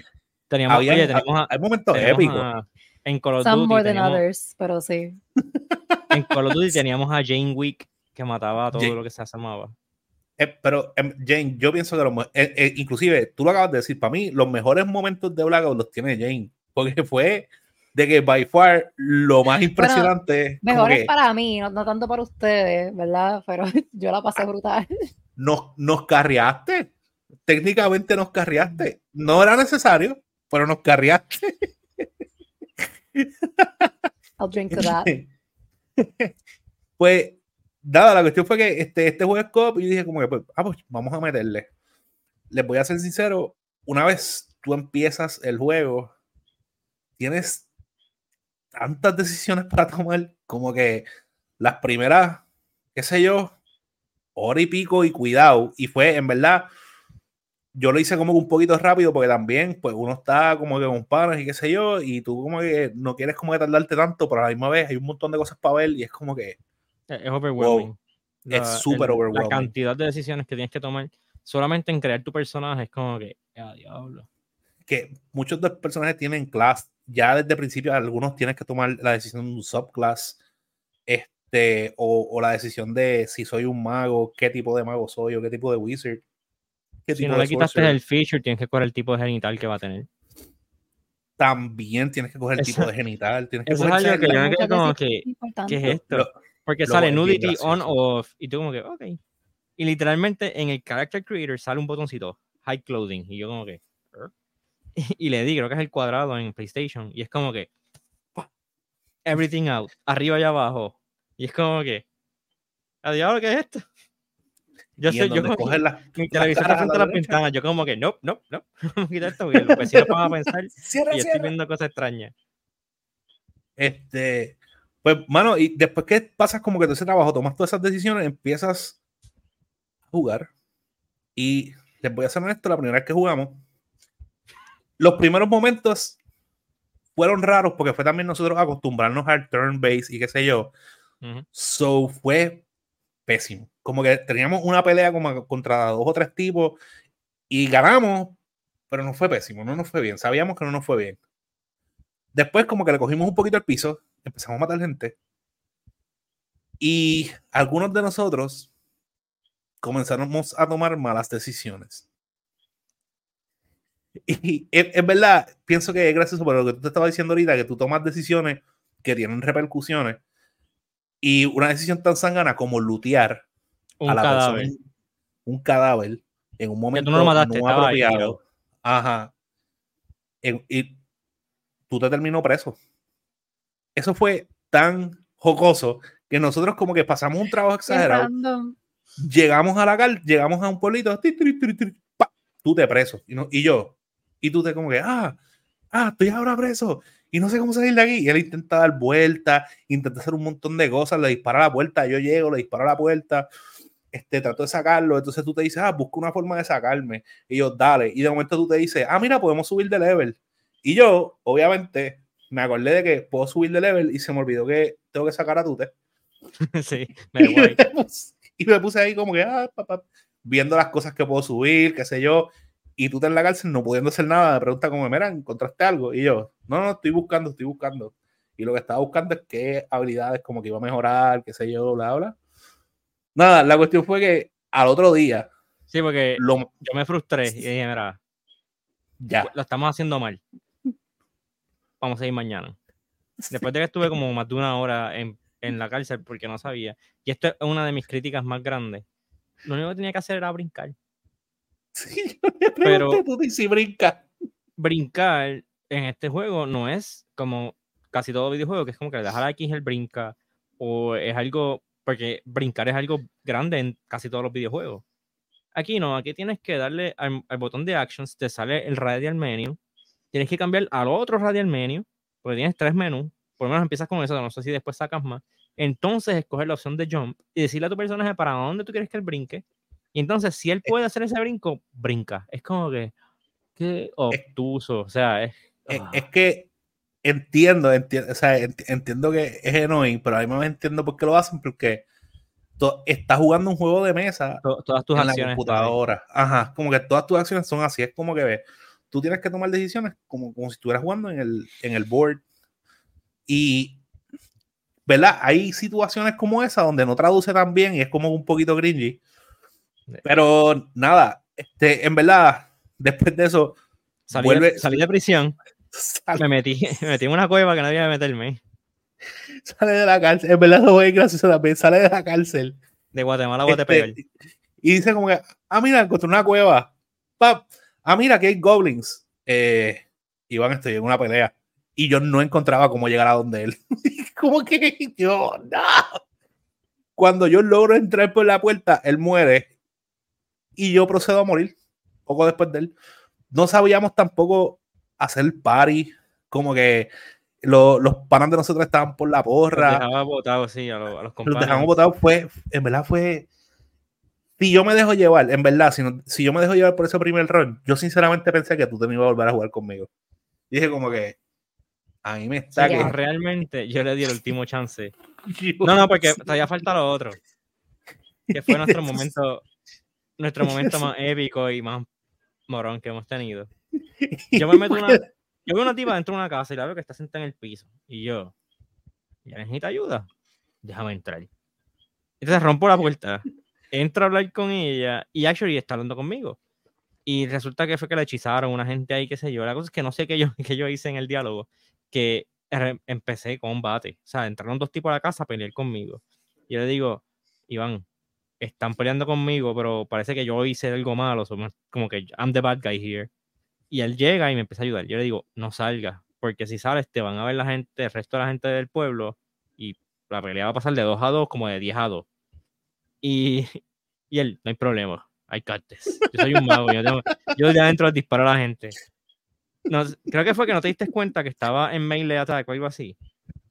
Teníamos, había, oye, teníamos a- hay momentos teníamos épicos. a- en Call of Some Duty more than teníamos, others, pero sí. en Call of Duty teníamos a Jane Wick que mataba a todo Jane- lo que se asomaba. Eh, pero, em, Jane, yo pienso que los, eh, eh, inclusive, tú lo acabas de decir, para mí, los mejores momentos de Blackout los tiene Jane, porque fue de que by far lo más impresionante como Mejor que es para mí, no, no tanto para ustedes, ¿verdad? Pero yo la pasé brutal. nos, nos carriaste, técnicamente nos carriaste, no era necesario, pero nos carriaste. I'll drink to that. pues, nada, la cuestión fue que este, este juego es cop y dije como que, pues, ah, pues vamos a meterle. Les voy a ser sincero, una vez tú empiezas el juego, tienes tantas decisiones para tomar, como que las primeras, qué sé yo, hora y pico y cuidado, y fue, en verdad, yo lo hice como que un poquito rápido porque también, pues uno está como que con panas y qué sé yo, y tú como que no quieres como que tardarte tanto, pero a la misma vez hay un montón de cosas para ver y es como que Es overwhelming. es súper el- overwhelming. La cantidad de decisiones que tienes que tomar solamente en crear tu personaje es como que, ah, diablo. que muchos de los personajes tienen class, ya desde el principio algunos tienes que tomar la decisión de un subclass, este, o, o la decisión de si soy un mago, qué tipo de mago soy o qué tipo de wizard. Qué Si tipo no de le quitaste sorcerer. el feature, tienes que coger el tipo de genital que va a tener. También tienes que coger el tipo de genital, tienes que eso es coger algo que yo me quedé como que. ¿qué es esto? lo- Porque Lo- sale es nudity on off y tú como que, ok. Y literalmente en el character creator sale un botoncito, hide clothing. Y yo como que, y le di, creo que es el cuadrado en PlayStation. Y es como que, everything out, arriba y abajo. Y es como que, adiós, ¿qué es esto? Yo y sé, yo como que- coges las- mi televisor a frente a la las derecha. ventanas, yo como que, no, no, no, vamos a quitar esto porque los vecinos van a pensar Cierra, que yo estoy cierra. viendo cosas extrañas. Este, pues, mano, y después que pasas como que todo ese trabajo, tomas todas esas decisiones, empiezas a jugar. Y les voy a ser honesto, la primera vez que jugamos, los primeros momentos fueron raros porque fue también nosotros acostumbrarnos al turn base y qué sé yo. Ujú. So fue pésimo. Como que teníamos una pelea contra dos o tres tipos y ganamos, pero no fue pésimo, no nos fue bien. Sabíamos que no nos fue bien. Después como que le cogimos un poquito el piso, empezamos a matar gente y algunos de nosotros comenzamos a tomar malas decisiones. Y es, verdad, pienso que es gracioso por lo que tú te estabas diciendo ahorita, que tú tomas decisiones que tienen repercusiones y una decisión tan sangana como lutear Un a la cadáver. persona, un cadáver en un momento no lo mataste, no ahí apropiado. tirado. Ajá. En- y tú te terminó preso. Eso fue tan jocoso que nosotros como que pasamos un trabajo exagerado. Llegamos a la cal, llegamos a un pueblito, ti, ti, ti, pa, tú te preso. Y, no, y yo, y tú te como que, ah, ah, estoy ahora preso y no sé cómo salir de aquí. Y él intenta dar vueltas, intenta hacer un montón de cosas, le dispara a la puerta, yo llego, le disparo a la puerta, este, trato de sacarlo, entonces tú te dices, ah, busca una forma de sacarme. Y yo, dale. Y de momento tú te dices, ah, mira, podemos subir de level. Y yo, obviamente, me acordé de que puedo subir de level y se me olvidó que tengo que sacar a Tute. sí, me Y me puse- y me puse ahí como que, ah, pa, pa, viendo las cosas que puedo subir, qué sé yo. Y tú te en la cárcel no pudiendo hacer nada, me pregunta como, mira, ¿encontraste algo? Y yo, no, no, estoy buscando, estoy buscando. Y lo que estaba buscando es qué habilidades como que iba a mejorar, qué sé yo, bla, bla. Nada, la cuestión fue que al otro día, Sí, porque lo, yo me frustré y dije, mira, ya, lo estamos haciendo mal. Vamos a ir mañana. Después de que estuve como más de una hora en, en la cárcel porque no sabía, y esto es una de mis críticas más grandes, lo único que tenía que hacer era brincar. Sí, yo le Pero- tú dices, brinca. Brincar en este juego no es como casi todo videojuego, que es como que le das a la X el brinca, o es algo, porque brincar es algo grande en casi todos los videojuegos. Aquí no, aquí tienes que darle al, al botón de actions, te sale el radial menu, tienes que cambiar al otro radial menu, porque tienes tres menús, por lo menos empiezas con eso, no sé si después sacas más. Entonces escoger la opción de jump y decirle a tu personaje para dónde tú quieres que él brinque. Y entonces, si él puede hacer ese brinco, brinca. Es como que, qué obtuso. O sea, es. Es, ah. es que entiendo, entiendo, o sea, ent- entiendo que es annoying, pero a mí me entiendo por qué lo hacen, porque tú estás jugando un juego de mesa to- todas tus en la acciones. computadora. Ajá, como que todas tus acciones son así. Es como que ves, tú tienes que tomar decisiones como, como si estuvieras jugando en el, en el board. Y, ¿verdad? Hay situaciones como esa donde no traduce tan bien y es como un poquito cringy. Pero nada, este, en verdad, después de eso, Salí, vuelve- de, salí de prisión, me metí, me metí en una cueva que no debía meterme. sale de la cárcel. En verdad, no es gracioso también. Sale de la cárcel. De Guatemala a Este, y dice como que, ah, mira, encontré una cueva. Pap, ah, mira, que hay goblins. Eh, Iván, estoy en una pelea. Y yo no encontraba cómo llegar a donde él. como que yo, no. Cuando yo logro entrar por la puerta, él muere. Y yo procedo a morir. Poco después de él. No sabíamos tampoco hacer party. Como que lo- los panas de nosotros estaban por la Los porra dejaba botados, sí, a, los- a los los dejamos botados fue, en verdad fue, si yo me dejo llevar, en verdad, si, no- si yo me dejo llevar por ese primer run, yo sinceramente pensé que tú te me ibas a volver a jugar conmigo. Y dije como que, a mí me está. Pero que... realmente yo le di el último chance. No, no, porque todavía falta lo otro. Que fue nuestro momento, nuestro momento más épico y más morón que hemos tenido. Yo me meto una, yo veo una tipa dentro de una casa y la veo que está sentada en el piso. Y yo, ¿ya necesita ayuda? Déjame entrar. Entonces rompo la puerta, entro a hablar con ella y actually está hablando conmigo. Y resulta que fue que la hechizaron una gente ahí, qué sé yo. La cosa es que no sé qué yo, qué yo hice en el diálogo, que empecé combate. O sea, entraron dos tipos a la casa a pelear conmigo. Y yo le digo, Iván, están peleando conmigo, pero parece que yo hice algo malo, como que I'm the bad guy here. Y él llega y me empieza a ayudar. Yo le digo, no salgas, porque si sales te van a ver la gente, el resto de la gente del pueblo, y la pelea va a pasar de 2 a 2 como de 10 a 2. Y, y él, no hay problema, hay cartes. Yo soy un mago, yo, tengo- yo de adentro disparo a la gente. No, creo que fue que no te diste cuenta que estaba en melee attack o algo así.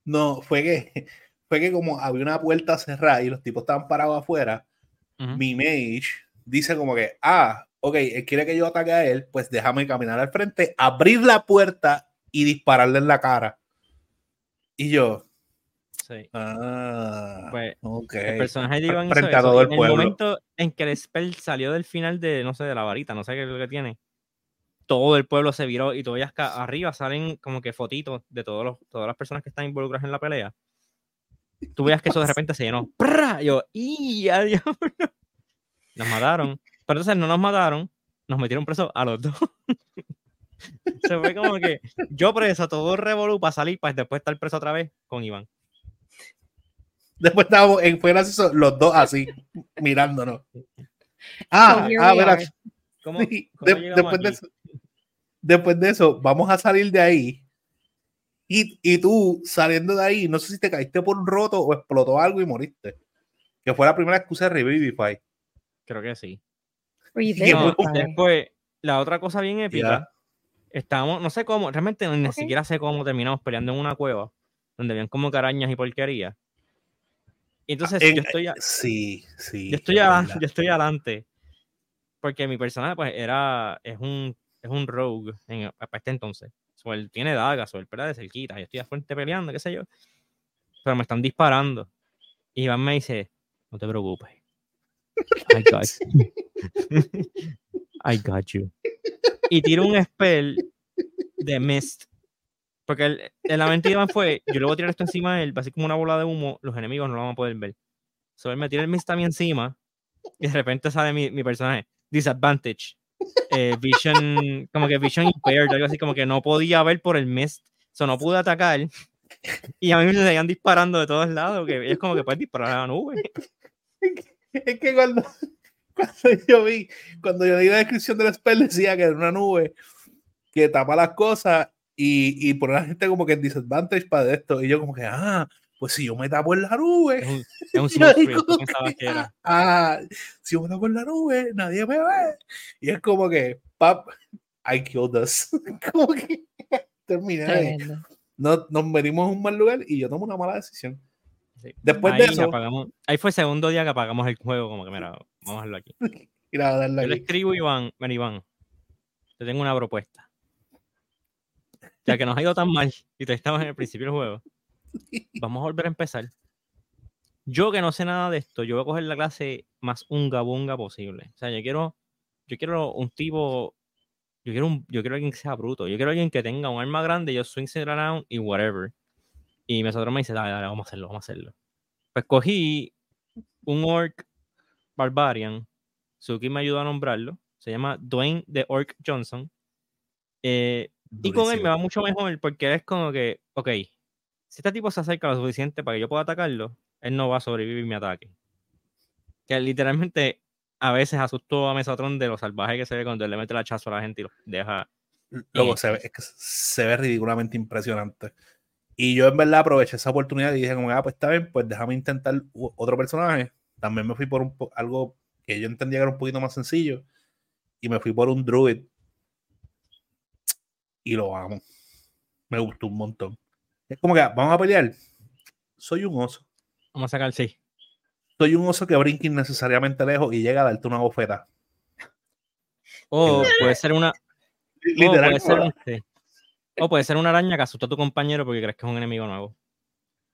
No, fue que, fue que como había una puerta cerrada y los tipos estaban parados afuera, Mi mage dice como que, ah, ok, él quiere que yo ataque a él, pues déjame caminar al frente, abrir la puerta y dispararle en la cara. Y yo, Sí. ah, Pues, ok. El personaje de Iván hizo Frente a eso, todo y el en el momento en que el spell salió del final de, no sé, de la varita, no sé qué es lo que tiene, todo el pueblo se viró y todavía acá arriba salen como que fotitos de todos los, todas las personas que están involucradas en la pelea. Tú veas que eso de repente se llenó. ¡Prra! Y yo, ¡y a diablo! Nos mataron. Pero entonces no nos mataron, nos metieron presos a los dos. se fue como que yo preso, todo revolú para salir, para después estar preso otra vez con Iván. Después estábamos en fue gracioso, los dos así, mirándonos. Ah, So ah, we verá, are. ¿Cómo, Sí, cómo de- llegamos después, de eso, después de eso, vamos a salir de ahí. Y, y tú saliendo de ahí, no sé si te caíste por un roto o explotó algo y moriste. Que fue la primera que usé Revivify. Creo que sí. No, después, la otra cosa bien épica, estábamos, no sé cómo, realmente ni siquiera sé cómo terminamos peleando en una cueva, donde habían como carañas y porquería. Y entonces En- yo estoy, a- Sí, sí. yo estoy, es a- yo estoy adelante, porque mi personaje pues era, es un, es un rogue en, para este entonces. So, él tiene dagas, o él pelea de cerquita, yo estoy a frente peleando, qué sé yo. Pero me están disparando. Y Iván me dice, no te preocupes. I got you. I got you. Y tiro un spell de mist. Porque el, el la mente de Iván fue, yo le voy a tirar esto encima de él, así como una bola de humo, los enemigos no lo van a poder ver. So, él me tira el mist a mí encima y de repente sale mi, mi personaje. Disadvantage. Eh, vision, como que vision impaired, algo así como que no podía ver por el mist. So, no pude atacar. Y a mí me seguían disparando de todos lados. Que es como que puedes disparar a la nube. Es que cuando, cuando yo vi, cuando yo leí la descripción del spell decía que era una nube que tapa las cosas y, y pone a la gente como que en disadvantage para esto. Y yo como que, ah, pues si yo me tapo en la Es nube, un, es un smooth free, digo que era. ah, si yo me tapo en la nube, nadie me ve. Y es como que, pap, I killed us. como que terminé. ahí. Tremendo. No, nos venimos en un mal lugar y yo tomo una mala decisión. Sí. Después ahí de eso, apagamos- ahí fue el segundo día que apagamos el juego, como que mira, vamos a dejarlo aquí. ir a darle Yo le escribo a Iván, ven Iván, te tengo una propuesta. Ya que nos ha ido tan mal y te estamos en el principio del juego, vamos a volver a empezar. Yo que no sé nada de esto, yo voy a coger la clase más unga bunga posible. O sea, yo quiero, yo quiero un tipo, yo quiero un, yo quiero alguien que sea bruto, yo quiero alguien que tenga un arma grande, yo swing it around y whatever. Y Mesotro me dice, dale, dale, vamos a hacerlo, vamos a hacerlo. Pues cogí un orc barbarian, Suki me ayudó a nombrarlo, se llama Dwayne the Orc Johnson. Eh, y con él me va mucho mejor porque es como que, ok, si este tipo se acerca lo suficiente para que yo pueda atacarlo, él no va a sobrevivir mi ataque. Que literalmente a veces asustó a Mesotron de lo salvaje que se ve cuando él le mete el hachazo a la gente y lo deja. Luego se ve, es que se ve ridículamente impresionante. Y yo en verdad aproveché esa oportunidad y dije como, ah, pues está bien, pues déjame intentar otro personaje. También me fui por un algo que yo entendía que era un poquito más sencillo. Y me fui por un druid. Y lo amo. Me gustó un montón. Es como que, vamos a pelear. Soy un oso. Vamos a sacar, sí. Soy un oso que brinca innecesariamente lejos y llega a darte una bofeta. O puede ser una. O Literal. puede ser, o puede ser una araña que asustó a tu compañero porque crees que es un enemigo nuevo.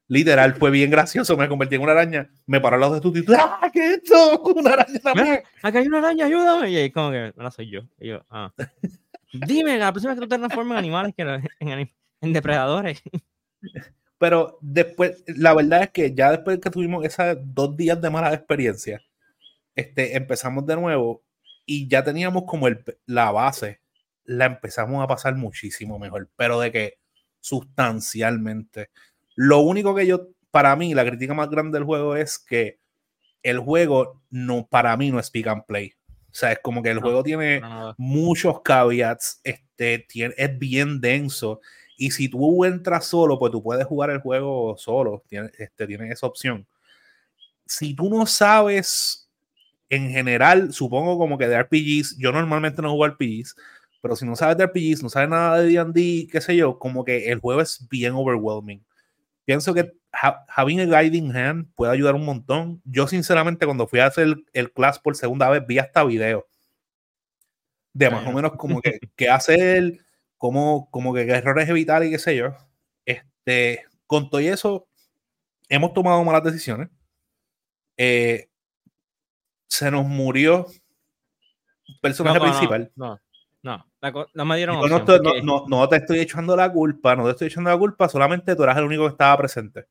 Literal, fue bien gracioso. Me convertí en una araña. Me paró al lado de tu título. ¡Ah, qué es esto! Una araña también. Acá hay una araña, ayúdame. Y ahí como que, no soy yo. Y yo, ah. Dime, la próxima vez que tú te transformes en animales que en depredadores. Pero después, la verdad es que ya después que tuvimos esos dos días de mala experiencia, este, empezamos de nuevo y ya teníamos como el, la base, la empezamos a pasar muchísimo mejor, pero de que sustancialmente. Lo único que yo para mí, la crítica más grande del juego es que el juego no, para mí no es pick and play. O sea, es como que el No, juego tiene muchos caveats, este, tiene, es bien denso. Y si tú entras solo, pues tú puedes jugar el juego solo. Tienes, este, tienes esa opción. Si tú no sabes, en general, supongo como que de RPGs, yo normalmente no juego RPGs, pero si no sabes de RPGs, no sabes nada de D&D, qué sé yo, como que el juego es bien overwhelming. Pienso que ha- having a guiding hand puede ayudar un montón. Yo, sinceramente, cuando fui a hacer el, el class por segunda vez, vi hasta video de más o menos como que qué hacer, cómo, como que qué errores evitar y qué sé yo. Este, con todo y eso, hemos tomado malas decisiones. Eh, se nos murió un personaje No, no, principal. No, no, co- no me dieron Yo no, opción, estoy- no- porque- no- no te estoy echando la culpa, no te estoy echando la culpa, solamente tú eras el único que estaba presente.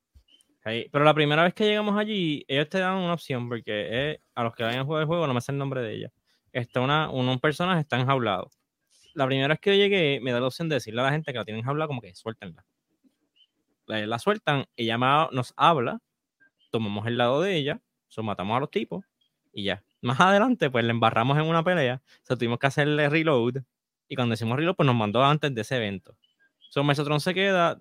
Sí, pero la primera vez que llegamos allí, ellos te dan una opción, porque eh, a los que vayan a jugar el juego no me sé el nombre de ella. Está una, un, un personaje está enjaulado. La primera vez que yo llegué, me da la opción de decirle a la gente que la tienen enjaulada, como que suéltenla. La, la sueltan, ella nos habla, tomamos el lado de ella, so, matamos a los tipos y ya. Más adelante, pues le embarramos en una pelea, o sea, tuvimos que hacerle reload. Y cuando hicimos reload, pues nos mandó antes de ese evento. So, Mesotron se queda,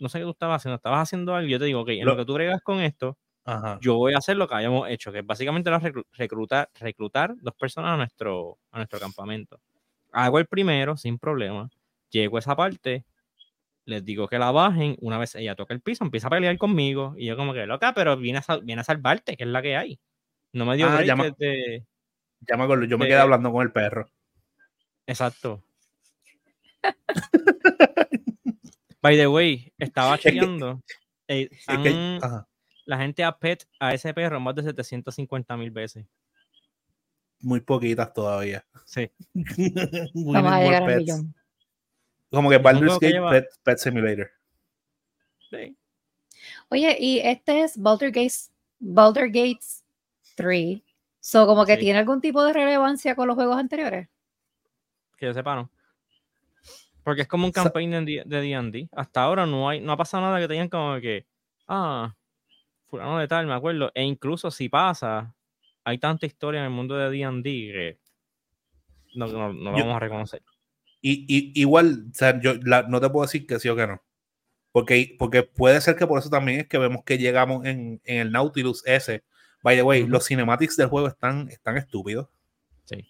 no sé qué tú estabas haciendo, estabas haciendo algo, y yo te digo, ok, en lo, Lo- que tú bregas con esto, Ajá. yo voy a hacer lo que habíamos hecho, que básicamente era reclu- reclutar, reclutar dos personas a nuestro, a nuestro campamento. Hago el primero sin problema, llego a esa parte, les digo que la bajen, una vez ella toca el piso, empieza a pelear conmigo, y yo como que, loca, pero viene a, viene a salvarte, que es la que hay. No me dio Ah, break llama- de- Ya me acuerdo, yo me quedé hablando con el perro. Exacto. By the way, estaba chequeando. eh, han- la gente ha pet a ese perro más de 750 mil veces. Muy poquitas todavía. Sí. Vamos a llegar al millón. Como que Baldur's Gate lleva- Pet, Pet Simulator. sí. Oye, y este es Baldur Gates, Baldur Gates 3. So, como que Sí. tiene algún tipo de relevancia con los juegos anteriores. que yo sepa, no. Porque es como un campaign de D- de D&D. Hasta ahora no hay, no ha pasado nada que tengan como que, ah, fulano de tal, me acuerdo. E incluso si pasa, hay tanta historia en el mundo de D&D que no, no, no lo Yo- vamos a reconocer. Y, y- igual, o sea, yo la- no te puedo decir que sí o que no. Porque, porque puede ser que por eso también es que vemos que llegamos en, en el Nautilus ese. By the way, los cinematics del juego están, están estúpidos. Sí.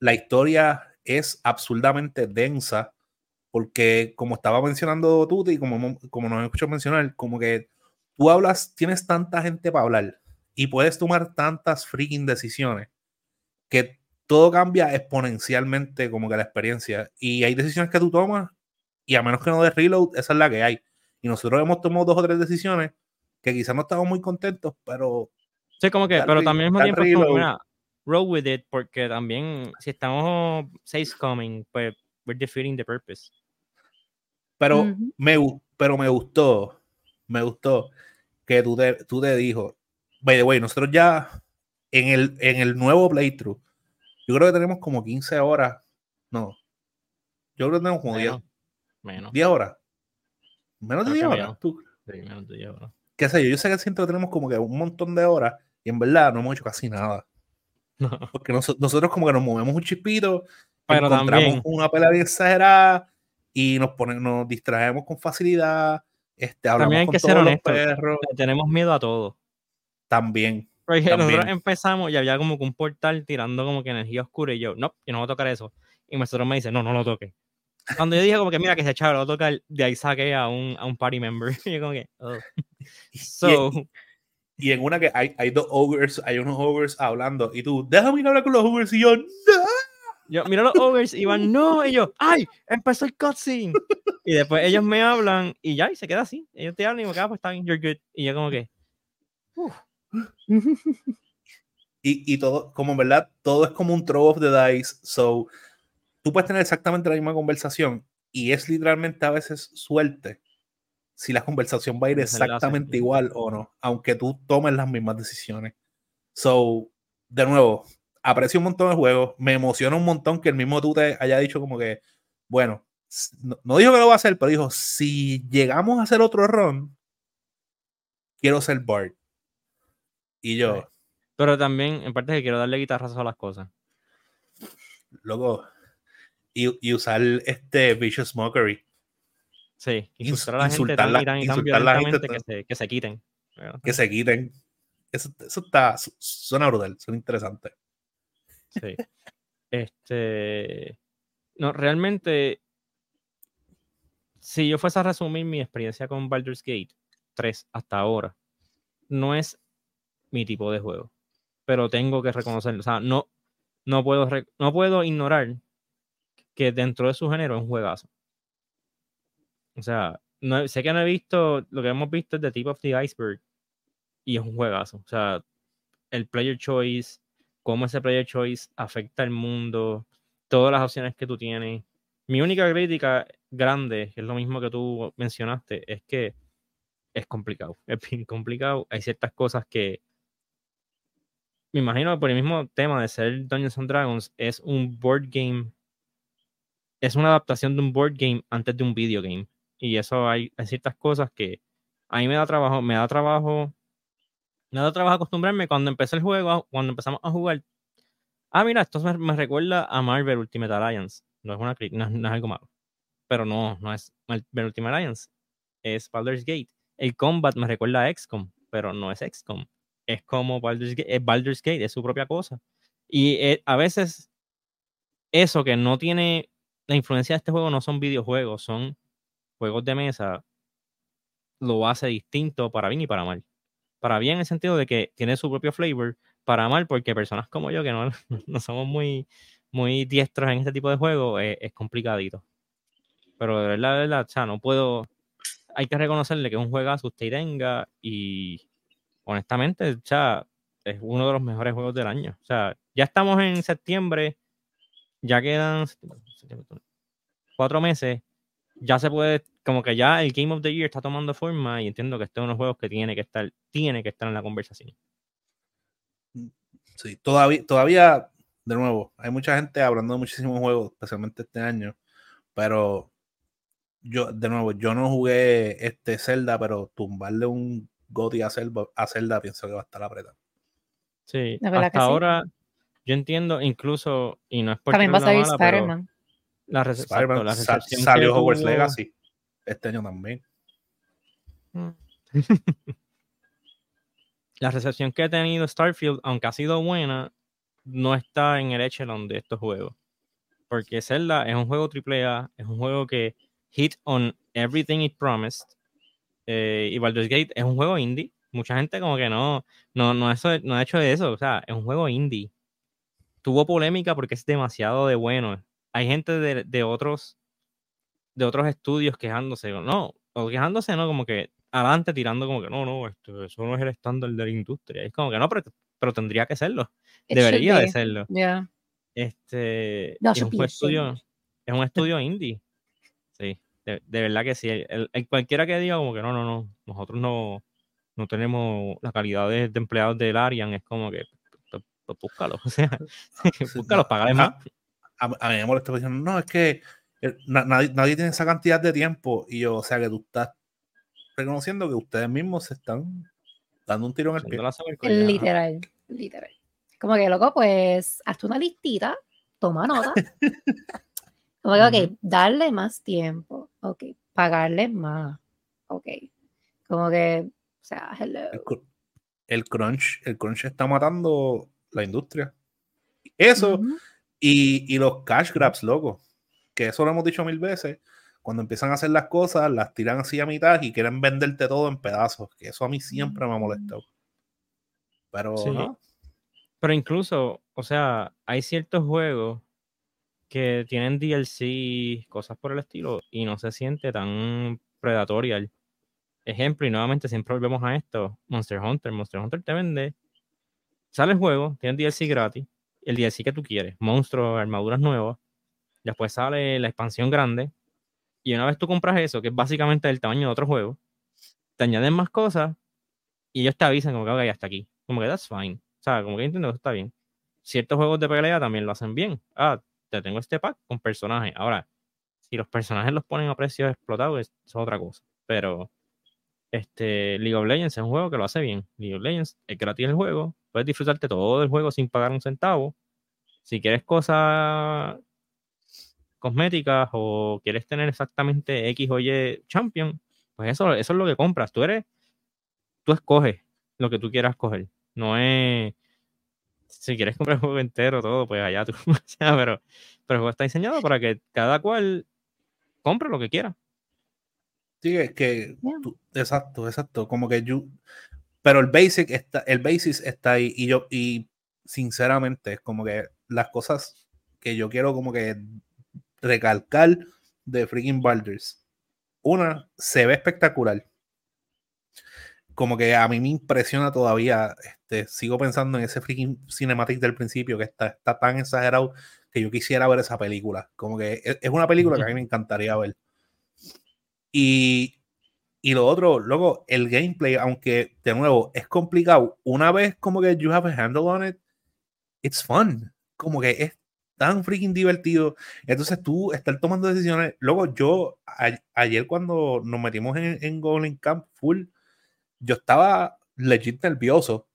La historia es absurdamente densa. Porque, como estaba mencionando tú, y como, como nos escuchado mencionar, como que tú hablas, tienes tanta gente para hablar y puedes tomar tantas freaking decisiones que todo cambia exponencialmente como que la experiencia. Y hay decisiones que tú tomas y a menos que no de reload, esa es la que hay. Y nosotros hemos tomado dos o tres decisiones que quizás no estamos muy contentos, pero Sí, como que, pero también al mismo tiempo es como, mira, roll with it, porque también si estamos seis coming, pues we're defeating the purpose. pero, me, pero me gustó, me gustó que tú te, tú te dijo, by the way, nosotros ya en el, en el nuevo playthrough, yo creo que tenemos como 15 horas, no, yo creo que tenemos como 10, Menos, menos. 10 horas, menos de Creo 10 que horas, menos. tú, Sí, menos de yo, ¿no? qué sé yo, yo sé que siento que tenemos como que un montón de horas y en verdad no hemos hecho casi nada. No. Porque noso- nosotros como que nos movemos un chispito, Pero encontramos también- una pelea bien exagerada y nos ponen, nos distraemos con facilidad, este, hablamos También hay con que ser honestos. tenemos miedo a todo. También. Porque nosotros También. empezamos y había como que un portal tirando como que energía oscura y yo, no, yo no voy a tocar eso. Y nosotros me dice, no, no lo toque. Cuando yo dije como que mira que se echaba, lo voy a tocar, de ahí saqué a un, a un party member. Y yo como que, oh. So, Y en una que hay, hay dos ogres, hay unos ogres hablando y tú, déjame ir a hablar con los ogres y yo, no. yo miro los ogres y van, no, y yo, ay, empezó el cutscene. Y después ellos me hablan y ya, y se queda así. Ellos te hablan y me quedan, pues está bien, you're good. Y yo como que, Y, y todo, como en verdad, todo es como un throw of the dice. So, tú puedes tener exactamente la misma conversación y es literalmente a veces suerte si la conversación va a ir exactamente igual o no, aunque tú tomes las mismas decisiones. So, de nuevo, aprecio un montón el juego, me emociona un montón que el mismo tú te haya dicho como que, bueno, no, no dijo que lo va a hacer, pero dijo, si llegamos a hacer otro run, quiero ser Bart. Y yo, Pero también, en parte, que quiero darle guitarrazos a las cosas. luego, y, y usar este Vicious Mockery, Sí, Ins- insultar a la gente insultar tan, la- tan, y tan insultar la gente que se, que se quiten. ¿verdad? que se quiten. Eso, eso está, su- suena brutal, suena interesante. Sí. Este. No, realmente. Si yo fuese a resumir mi experiencia con Baldur's Gate 3 hasta ahora, no es mi tipo de juego. Pero tengo que reconocerlo. O sea, no, no, puedo, no puedo ignorar que dentro de su género es un juegazo. O sea, no, sé que no he visto. Lo que hemos visto es The Tip of the Iceberg. Y es un juegazo. O sea, el player choice, cómo ese player choice afecta el mundo, todas las opciones que tú tienes. Mi única crítica grande, que es lo mismo que tú mencionaste, es que es complicado. Es bien complicado. Hay ciertas cosas que. Me imagino que por el mismo tema de ser Dungeons and Dragons, es un board game. Es una adaptación de un board game antes de un video game. Y eso hay, ciertas cosas que a mí me da trabajo, me da trabajo me da trabajo acostumbrarme cuando empecé el juego, cuando empezamos a jugar. Ah, mira, esto me, recuerda a Marvel Ultimate Alliance. No es, una, no, no es algo malo. Pero no, no es Marvel Ultimate Alliance. Es Baldur's Gate. El combat me recuerda a XCOM, pero no es XCOM. Es como Baldur's Gate, es Baldur's Gate, es su propia cosa. Y eh, a veces eso que no tiene la influencia de este juego no son videojuegos, son juegos de mesa, lo hace distinto para bien y para mal para bien en el sentido de que tiene su propio flavor, para mal porque personas como yo que no, no somos muy, muy diestros en este tipo de juegos, es, es complicadito. Pero de verdad, de verdad, o no puedo, hay que reconocerle que es un juegazo usted tenga y honestamente, o sea, es uno de los mejores juegos del año. O sea, ya estamos en septiembre, ya quedan cuatro meses, ya se puede, como que ya el Game of the Year está tomando forma y entiendo que este es uno de los juegos que tiene que estar, tiene que estar en la conversación. Sí, todavía, todavía, de nuevo, hay mucha gente hablando de muchísimos juegos, especialmente este año, pero yo, de nuevo, yo no jugué este Zelda, pero tumbarle un Goti a Zelda, a Zelda pienso que va a estar apretado. Sí, La verdad hasta que sí. ahora yo entiendo incluso, y no es por También va a salir Spider-Man. La, rece- la sa- recepción que salió Hogwarts tuvo- Legacy este año también. la recepción que ha tenido Starfield, aunque ha sido buena, no está en el echelon de estos juegos. Porque Zelda es un juego AAA, es un juego que hit on everything it promised. Eh, y Baldur's Gate es un juego indie. Mucha gente como que no, no, no, eso, no ha hecho eso. O sea, es un juego indie. Tuvo polémica porque es demasiado de bueno. Hay gente de, de otros de otros estudios quejándose. No, o quejándose, no, como que adelante tirando como que no, no, esto, eso no es el estándar de la industria. Es como que no, pero, pero tendría que serlo. It Debería de serlo. Yeah. Este No es un estudio, es un estudio indie. Sí, de, de verdad que sí. El, el- el cualquiera que diga como que no, no, no, nosotros no, no tenemos la calidad de, de empleados del Arian, es como que pues, pues, búscalo, o sea, búscalo, pagale más. A, a mí me molesta porque dicen, no, es que eh, na- nadie, nadie tiene esa cantidad de tiempo. Y yo, o sea, que tú estás reconociendo que ustedes mismos se están dando un tiro en el pie. Literal, literal. Como que, loco, pues, hazte una listita, toma nota. Como que, ok, darle más tiempo, ok, pagarle más, ok. Como que, o sea, hello. El, cr- el crunch, el crunch está matando la industria. Eso y, y los cash grabs, loco. Que eso lo hemos dicho mil veces. Cuando empiezan a hacer las cosas, las tiran así a mitad y quieren venderte todo en pedazos. Que eso a mí siempre me ha molestado. Pero Sí. no. Pero incluso, o sea, hay ciertos juegos que tienen DLC, cosas por el estilo, y no se siente tan predatorial. Ejemplo, y nuevamente siempre volvemos a esto, Monster Hunter. Monster Hunter te vende, sale el juego, tiene DLC gratis, el DLC que tú quieres, monstruos, armaduras nuevas, después sale la expansión grande, y una vez tú compras eso, que es básicamente del tamaño de otro juego, te añaden más cosas, y ellos te avisan como que ok, hasta aquí. Como que that's fine. O sea, como que entiendo que está bien. Ciertos juegos de pelea también lo hacen bien. Ah, te tengo este pack con personajes. Ahora, si los personajes los ponen a precios explotados, es, es otra cosa. Pero Este, League of Legends es un juego que lo hace bien. League of Legends es gratis el juego. Puedes disfrutarte todo el juego sin pagar un centavo. Si quieres cosas cosméticas o quieres tener exactamente X o Y champion, pues eso, eso es lo que compras. Tú eres, tú escoges lo que tú quieras coger. No es, si quieres comprar el juego entero, todo, pues allá tú. pero, pero el juego está diseñado para que cada cual compre lo que quiera. Sí, es que, tú- exacto, exacto, como que yo, pero el basic está, el basis está ahí y yo, y sinceramente, es como que las cosas que yo quiero como que recalcar de freaking Baldur's. Una, se ve espectacular. Como que a mí me impresiona todavía, este, sigo pensando en ese freaking cinematic del principio que está, está tan exagerado que yo quisiera ver esa película. Como que es, es una película que a mí me encantaría ver. Y, y lo otro, luego, el gameplay, aunque de nuevo es complicado, una vez como que you have a handle on it, it's fun. Como que es tan freaking divertido. Entonces tú estás tomando decisiones. Luego yo, a- ayer cuando nos metimos en, en Golden Camp full, yo estaba legit nervioso.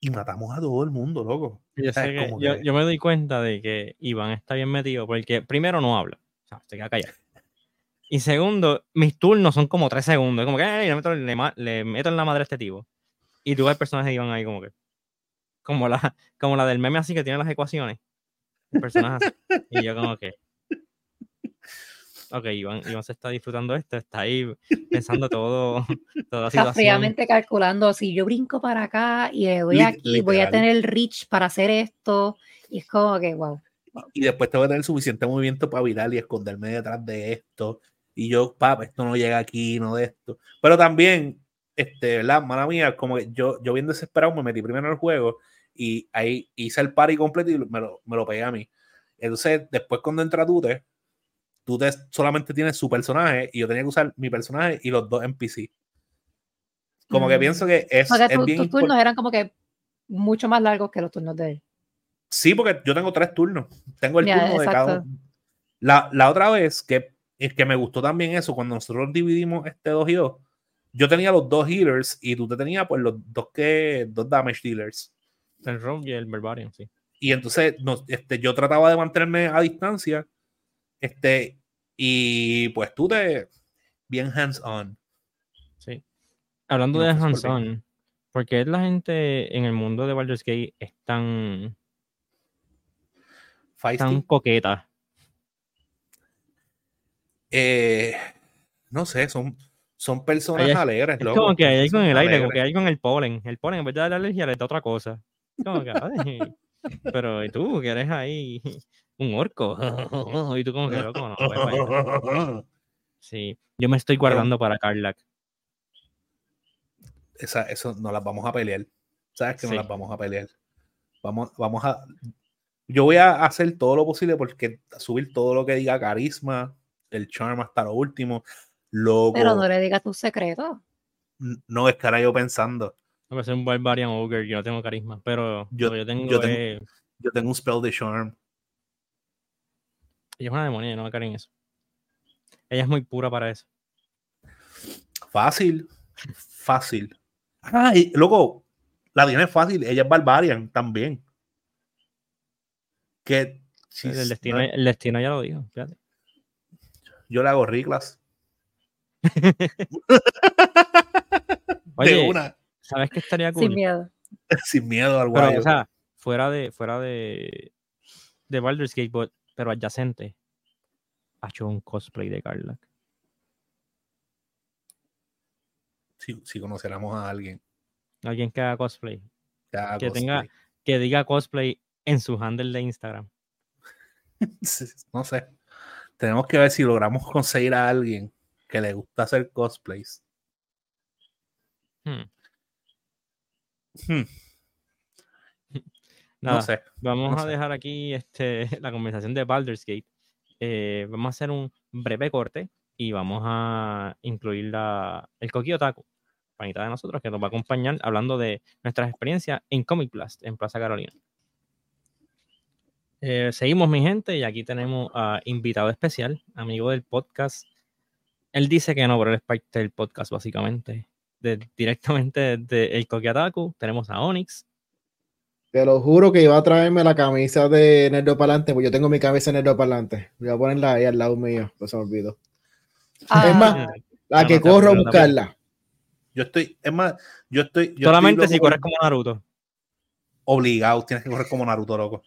Y matamos a todo el mundo, loco. Yo, sé que- yo, que- yo me doy cuenta de que Iván está bien metido porque primero no habla, o sea, se queda callado. Y segundo, mis turnos son como tres segundos. Como que "Ay, le, meto, le le meto en la madre a este tipo. Y tú ves el personaje de Iván ahí como que. Como la, como la del meme así que tiene las ecuaciones. El personaje así. Y yo como que. Ok, Iván, Iván se está disfrutando esto, está ahí pensando todo, toda la Está situación. fríamente calculando, si yo brinco para acá y le doy aquí, voy a literal. tener el reach para hacer esto. Y es como que, wow. y después tengo que tener suficiente movimiento para virar y esconderme detrás de esto. Y yo, papá, esto no llega aquí, no de esto. Pero también, este, la mala mía, como que yo, yo bien desesperado me metí primero en el juego y ahí hice el party completo y me lo, me lo pegué a mí. Entonces, después cuando entra Tute, Tute solamente tiene su personaje y yo tenía que usar mi personaje y los dos NPC. Como que pienso que es, Porque es tu- bien tus turnos eran como que mucho más largos que los turnos de él. Sí, porque yo tengo tres turnos. Tengo el turno de cada uno. La, la otra vez que, es que me gustó también eso, cuando nosotros dividimos este 2 y 2, yo tenía los dos healers y tú te tenías pues los dos que dos damage dealers. El Rogue y el Barbarian, sí. Y entonces nos- este, yo trataba de mantenerme a distancia. Este, y pues tú te bien hands on. Sí. Hablando No, de fue hands súper bien. on, ¿por qué la gente en el mundo de Baldur's Gate es tan, Feisty. tan coqueta? Eh, no sé, son, son personas alegres. Es loco, como que hay son con el aire, como que hay con el polen. El polen en vez de darle alergia le da otra cosa. Como que, pero ¿y tú que eres ahí un orco? y tú como que loco, no, pues. Sí, yo me estoy guardando para Karlak. Esa, eso no las vamos a pelear. Sabes que Sí. no las vamos a pelear. Vamos, vamos a. Yo voy a hacer todo lo posible porque subir todo lo que diga carisma, el charm hasta lo último. Loco. Pero no le digas tus secretos. No es que ahora yo pensando. Voy a ser un Barbarian Ogre, yo no tengo carisma, pero Yo- yo tengo, yo tengo- es... Yo tengo un spell de charm. Ella es una demonia, no me caer en eso. Ella es muy pura para eso. Fácil. Fácil. Ah, y, loco, la tiene fácil. Ella es Barbarian también. Que El she's destino, el destino ya lo dijo. fíjate. yo le hago. Oye, de una. ¿Sabes qué estaría cool? Sin miedo. Sin miedo al Pero, guayo. o sea, fuera de, fuera de, de Baldur's Gate, but- pero adyacente, ha hecho un cosplay de Karlak. si, si conociéramos a alguien Alguien que haga cosplay. que, haga Que tenga-. Que diga cosplay en su handle de Instagram. No sé. Tenemos que ver si logramos conseguir a alguien que le gusta hacer cosplays. Hmm. Hmm, Nada, no sé. vamos no a sé. dejar aquí este, la conversación de Baldur's Gate. Eh, vamos a hacer un breve corte y vamos a incluir la, el Coqui Otaku, panita de nosotros, que nos va a acompañar hablando de nuestras experiencias en Comic Blast en Plaza Carolina. Eh, seguimos, mi gente, y aquí tenemos a invitado especial, amigo del podcast, Él dice que no, pero él es parte del podcast, básicamente. De, directamente desde el Kokiataku tenemos a Onyx. Te lo juro que iba a traerme la camisa de Nerdo Palante, pues yo tengo mi camisa de Nerdo Palante. Voy a ponerla ahí al lado mío, pues se me olvidó. Ah, Es más, la No, que no corro a buscarla. Yo estoy, es más, yo estoy. yo Solamente estoy si corres como Naruto. Obligado, tienes que correr como Naruto, loco.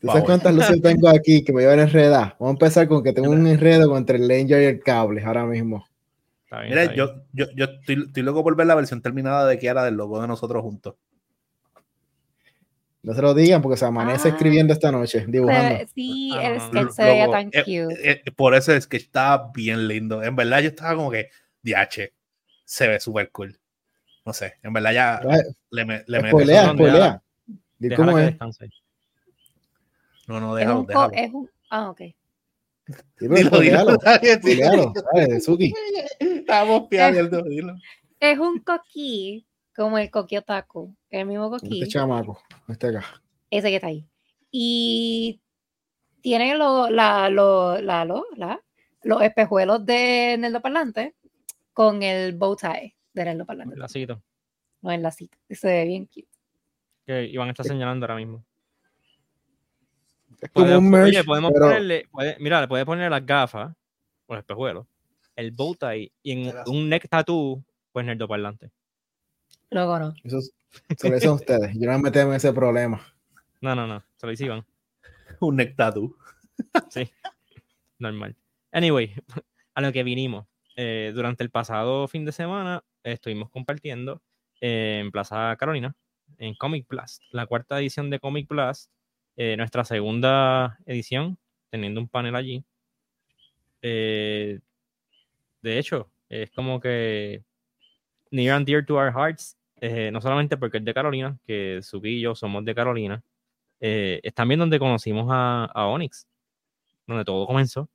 ¿Tú sabes cuántas luces tengo aquí que me iban a enredar? Vamos a empezar con que tengo un enredo entre el Ranger y el cable ahora mismo. Está bien, Mira, está yo, yo, yo estoy, estoy loco por ver la versión terminada de Kiara del logo de nosotros juntos. No se lo digan porque se amanece Ah. escribiendo esta noche, dibujando. sí, Ah, el sketch Loco, se veía tan eh, cute. eh, por eso es que estaba bien lindo. En verdad, yo estaba como que, DH, se ve súper cool. No sé, en verdad ya le, me- le. Spoilea, spoilea. Déjala cómo es. No, no, es, déjalo, un co- déjalo. es un. Ah, ok. Dilo, Dilo, dilo. Estamos piando, dilo. Es un coquí, como el coquí otaku. El mismo coquí. Este chamaco, este acá. ese que está ahí. Y tiene lo, la, lo, la, lo- la- los espejuelos de Nerdo Parlante con el bow tie de Nerdo Parlante. Un lacito. No en la cita. Se ve bien cute. Que Iván está señalando ahora mismo. Es como un merch, oye, podemos pero ponerle, puede- mira, le puedes poner las gafas o los espejuelos, el bow tie y en Gracias. un neck tattoo, pues nerdo parlante. Luego no. eso, es- sobre eso ustedes. Yo no me meto en ese problema. No, no, no, se lo Iván. Un nectatu. Sí, normal. Anyway, a lo que vinimos. Eh, durante el pasado fin de semana eh, estuvimos compartiendo eh, en Plaza Carolina, en Comic Blast, la cuarta edición de Comic Blast, eh, nuestra segunda edición, teniendo un panel allí. Eh, de hecho, es como que near and dear to our hearts, eh, no solamente porque es de Carolina, que Suki y yo somos de Carolina, eh, es también donde conocimos a, a Onyx, donde todo comenzó.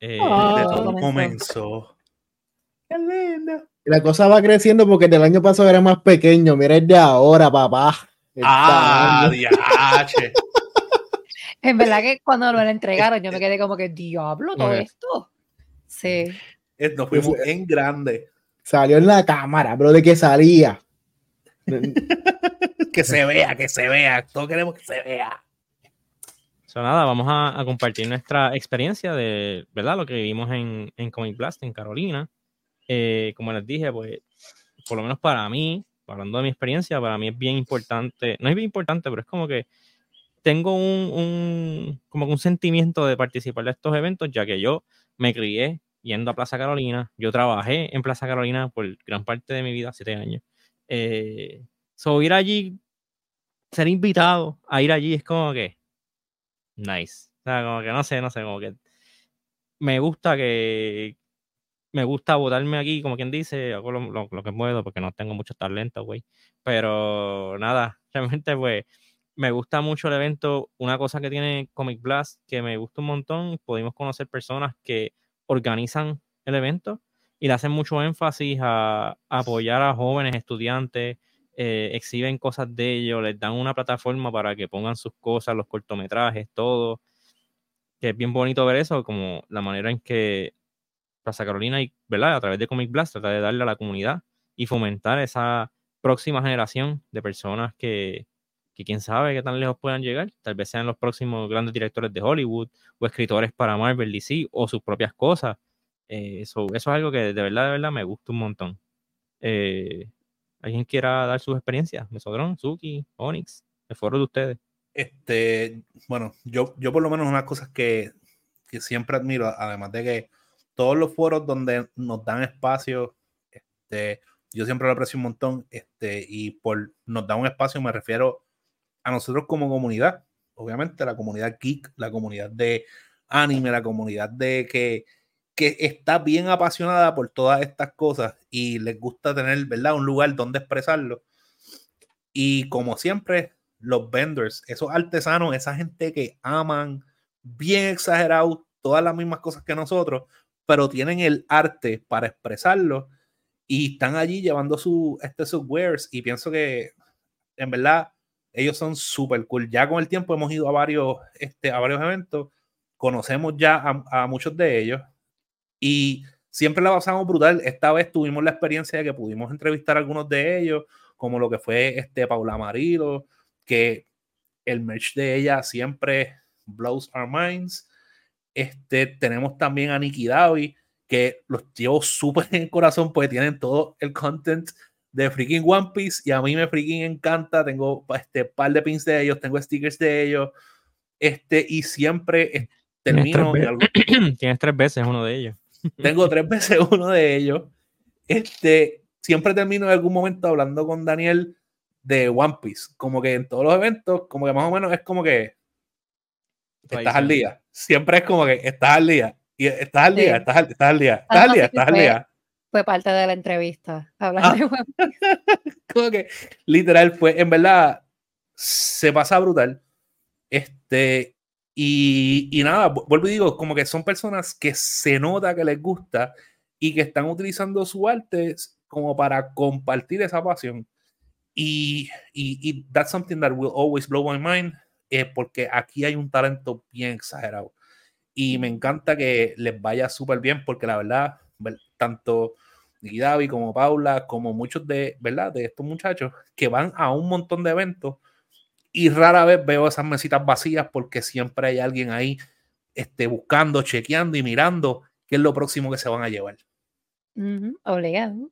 Eh, Ah. De todo comenzó. Qué lindo. La cosa va creciendo porque el del año pasado era más pequeño. Mira el de ahora, papá. Ah, diache. En verdad que cuando lo entregaron, yo me quedé como que, diablo, todo esto. Sí. Eh, Nos fuimos en grande. Salió en la cámara, bro, de que salía. Que se vea, que se vea. Todos queremos que se vea. So, nada, vamos a, a compartir nuestra experiencia de, ¿verdad? Lo que vivimos en, en Comic Blast, en Carolina. Eh, como les dije, pues, por lo menos para mí, hablando de mi experiencia, para mí es bien importante, no es bien importante, pero es como que tengo un, un- como un sentimiento de participar de estos eventos, ya que yo me crié yendo a Plaza Carolina, yo trabajé en Plaza Carolina por gran parte de mi vida, siete años. Eh, so, ir allí, ser invitado a ir allí es como que, nice. O sea, como que no sé, no sé, como que me gusta que me gusta votarme aquí, como quien dice, hago lo, que puedo porque no tengo mucho talento, güey. Pero nada, realmente pues me gusta mucho el evento. Una cosa que tiene Comic Blast que me gusta un montón, pudimos conocer personas que organizan el evento y le hacen mucho énfasis a, a apoyar a jóvenes estudiantes, eh, exhiben cosas de ellos, les dan una plataforma para que pongan sus cosas, los cortometrajes, todo. Que es bien bonito ver eso, como la manera en que Plaza Carolina y, ¿verdad? A través de Comic Blast trata de darle a la comunidad y fomentar esa próxima generación de personas que, que quién sabe qué tan lejos puedan llegar. Tal vez sean los próximos grandes directores de Hollywood o escritores para Marvel, DC o sus propias cosas. Eh, eso, eso es algo que de verdad, de verdad me gusta un montón. Eh, ¿Alguien quiera dar sus experiencias? Mesodrón, Suki, Onyx, el foro de ustedes. Este, bueno, yo, yo por lo menos unas cosas que, que siempre admiro, además de que todos los foros donde nos dan espacio, este, yo siempre lo aprecio un montón, este, y por nos da un espacio me refiero a nosotros como comunidad, obviamente la comunidad geek, la comunidad de anime, la comunidad de que, que está bien apasionada por todas estas cosas y les gusta tener, ¿verdad? Un lugar donde expresarlo. Y como siempre, los vendors, esos artesanos, esa gente que aman bien exagerado todas las mismas cosas que nosotros, pero tienen el arte para expresarlo y están allí llevando su, este, y pienso que en verdad ellos son súper cool. Ya con el tiempo hemos ido a varios, este, a varios eventos, conocemos ya a, muchos de ellos y siempre la pasamos brutal. Esta vez tuvimos la experiencia de que pudimos entrevistar a algunos de ellos, como lo que fue este Paula Marilo, que el merch de ella siempre blows our minds. Este, tenemos también a Nikki Davi, que los llevo súper en el corazón porque tienen todo el content de freaking One Piece y a mí me freaking encanta. Tengo este par de pins de ellos, tengo stickers de ellos. Este, y siempre termino. Tienes tres, algo- Tienes tres veces uno de ellos. tengo tres veces uno de ellos. Este, siempre termino en algún momento hablando con Daniel de One Piece. Como que en todos los eventos, como que más o menos es como que estás al día. Siempre es como que estás al día. Y estás al Sí. día, estás al, estás al día, estás al día, estás al día. Fue parte de la entrevista. Hablar Ah. de como que literal fue, en verdad, se pasa brutal. Este, y, y nada, vu- vuelvo y digo, como que son personas que se nota que les gusta y que están utilizando su arte como para compartir esa pasión. Y, y, y that's something that will always blow my mind, eh, porque aquí hay un talento bien exagerado. Y me encanta que les vaya súper bien, porque la verdad, ver- tanto Nicky Davi como Paula, como muchos de, ¿verdad? de estos muchachos que van a un montón de eventos y rara vez veo esas mesitas vacías porque siempre hay alguien ahí este, buscando, chequeando y mirando qué es lo próximo que se van a llevar. Obligado.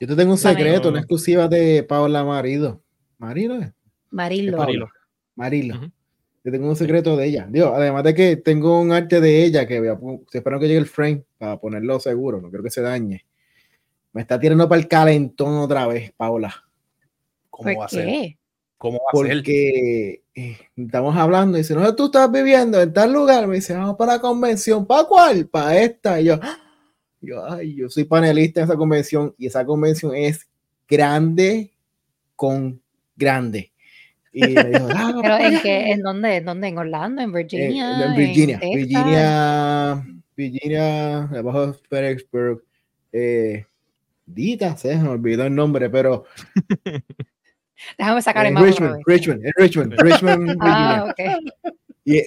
Yo te tengo un secreto, una exclusiva de Paola Marido. ¿Marido? es? Marilo. Marilo. Yo tengo un secreto de ella. Digo, además de que tengo un arte de ella que voy a pu- espero que llegue el frame para ponerlo seguro, no quiero que se dañe. Me está tirando para el calentón otra vez, Paula. ¿Cómo ¿Por va a ser? ¿Cómo va a ser? Porque eh, estamos hablando y dice, no, tú estás viviendo en tal lugar. Me dice, vamos para la convención. ¿Para cuál? Para esta. Y yo, ¡ah! yo, ay, yo soy panelista en esa convención y esa convención es grande con grande. Y me dijo, "Ah, ¿Pero en vaya". qué? ¿En dónde? ¿En dónde? ¿En Orlando? ¿En Eh, Virginia? en Virginia, Texas? Virginia, Virginia, abajo de Petersburg, eh, Dita, se me olvidó el nombre, pero Déjame sacar el en mapa Richmond. Richmond, en Richmond, Richmond, Virginia. Ah, ok. Y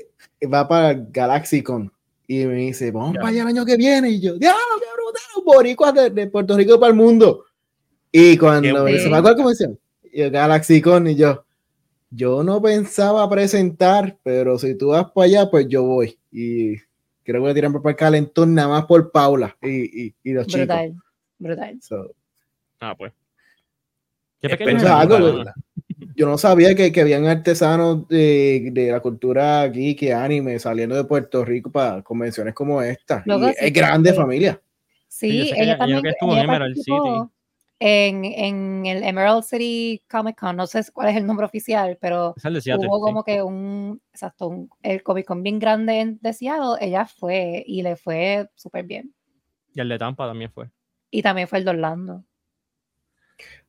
va para Galaxycon. Y me dice, vamos Ya. para allá el año que viene. Y yo, diablo, qué brutal, boricuas de, de Puerto Rico para el mundo. Y cuando me dice. ¿para cuál convención? Y yo, Galaxycon, y yo, yo no pensaba presentar, pero si tú vas para allá, pues yo voy. Y creo que voy a tirar para el calentón nada más por Paula y, y, y los chicos. Brutal. Brutal. So, Ah, pues. Qué pequeño algo. ¿verdad? yo no sabía que, que habían artesanos de, de la cultura geek y anime saliendo de Puerto Rico para convenciones como esta. Loco, Y sí, es grande sí. familia. Sí, Sí, que ella también creo que estuvo en Emerald participó en, en el Emerald City Comic Con. No sé cuál es el nombre oficial, pero Seattle, hubo sí. como que un, exacto, un- el Comic Con bien grande en de Seattle, ella fue y le fue súper bien. Y el de Tampa también fue. Y también fue el de Orlando.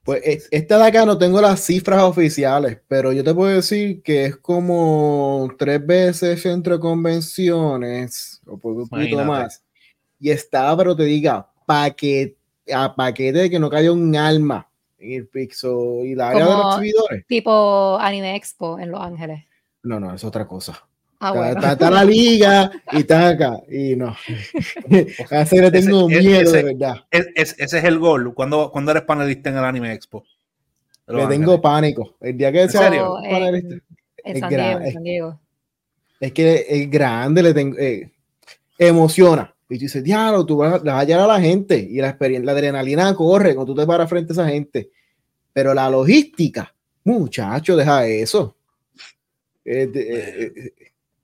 Pues e- esta de acá no tengo las cifras oficiales, pero yo te puedo decir que es como tres veces centro de convenciones, o por un poquito Imagínate. más. Y estaba, pero te diga, paquete, a paquete de que no cayó un alma en el Pixo y la área de los exhibidores. Tipo Anime Expo en Los Ángeles. No, no, es otra cosa. Ah, Está, bueno. está- está la liga y está acá. Y no. A ese le tengo Ese- miedo, ese- de verdad. Es- es- ese es el gol. cuando cuando eres panelista en el Anime Expo? Le tengo pánico. El día que ¿En sea serio? panelista, En es San Diego, en gra- San Diego. es que es grande, le tengo, eh, emociona. Y tú dices, diablo, tú vas, vas a hallar a la gente y la experiencia, la adrenalina corre cuando tú te paras frente a esa gente. Pero la logística, muchacho, deja eso. Es, eh, eh,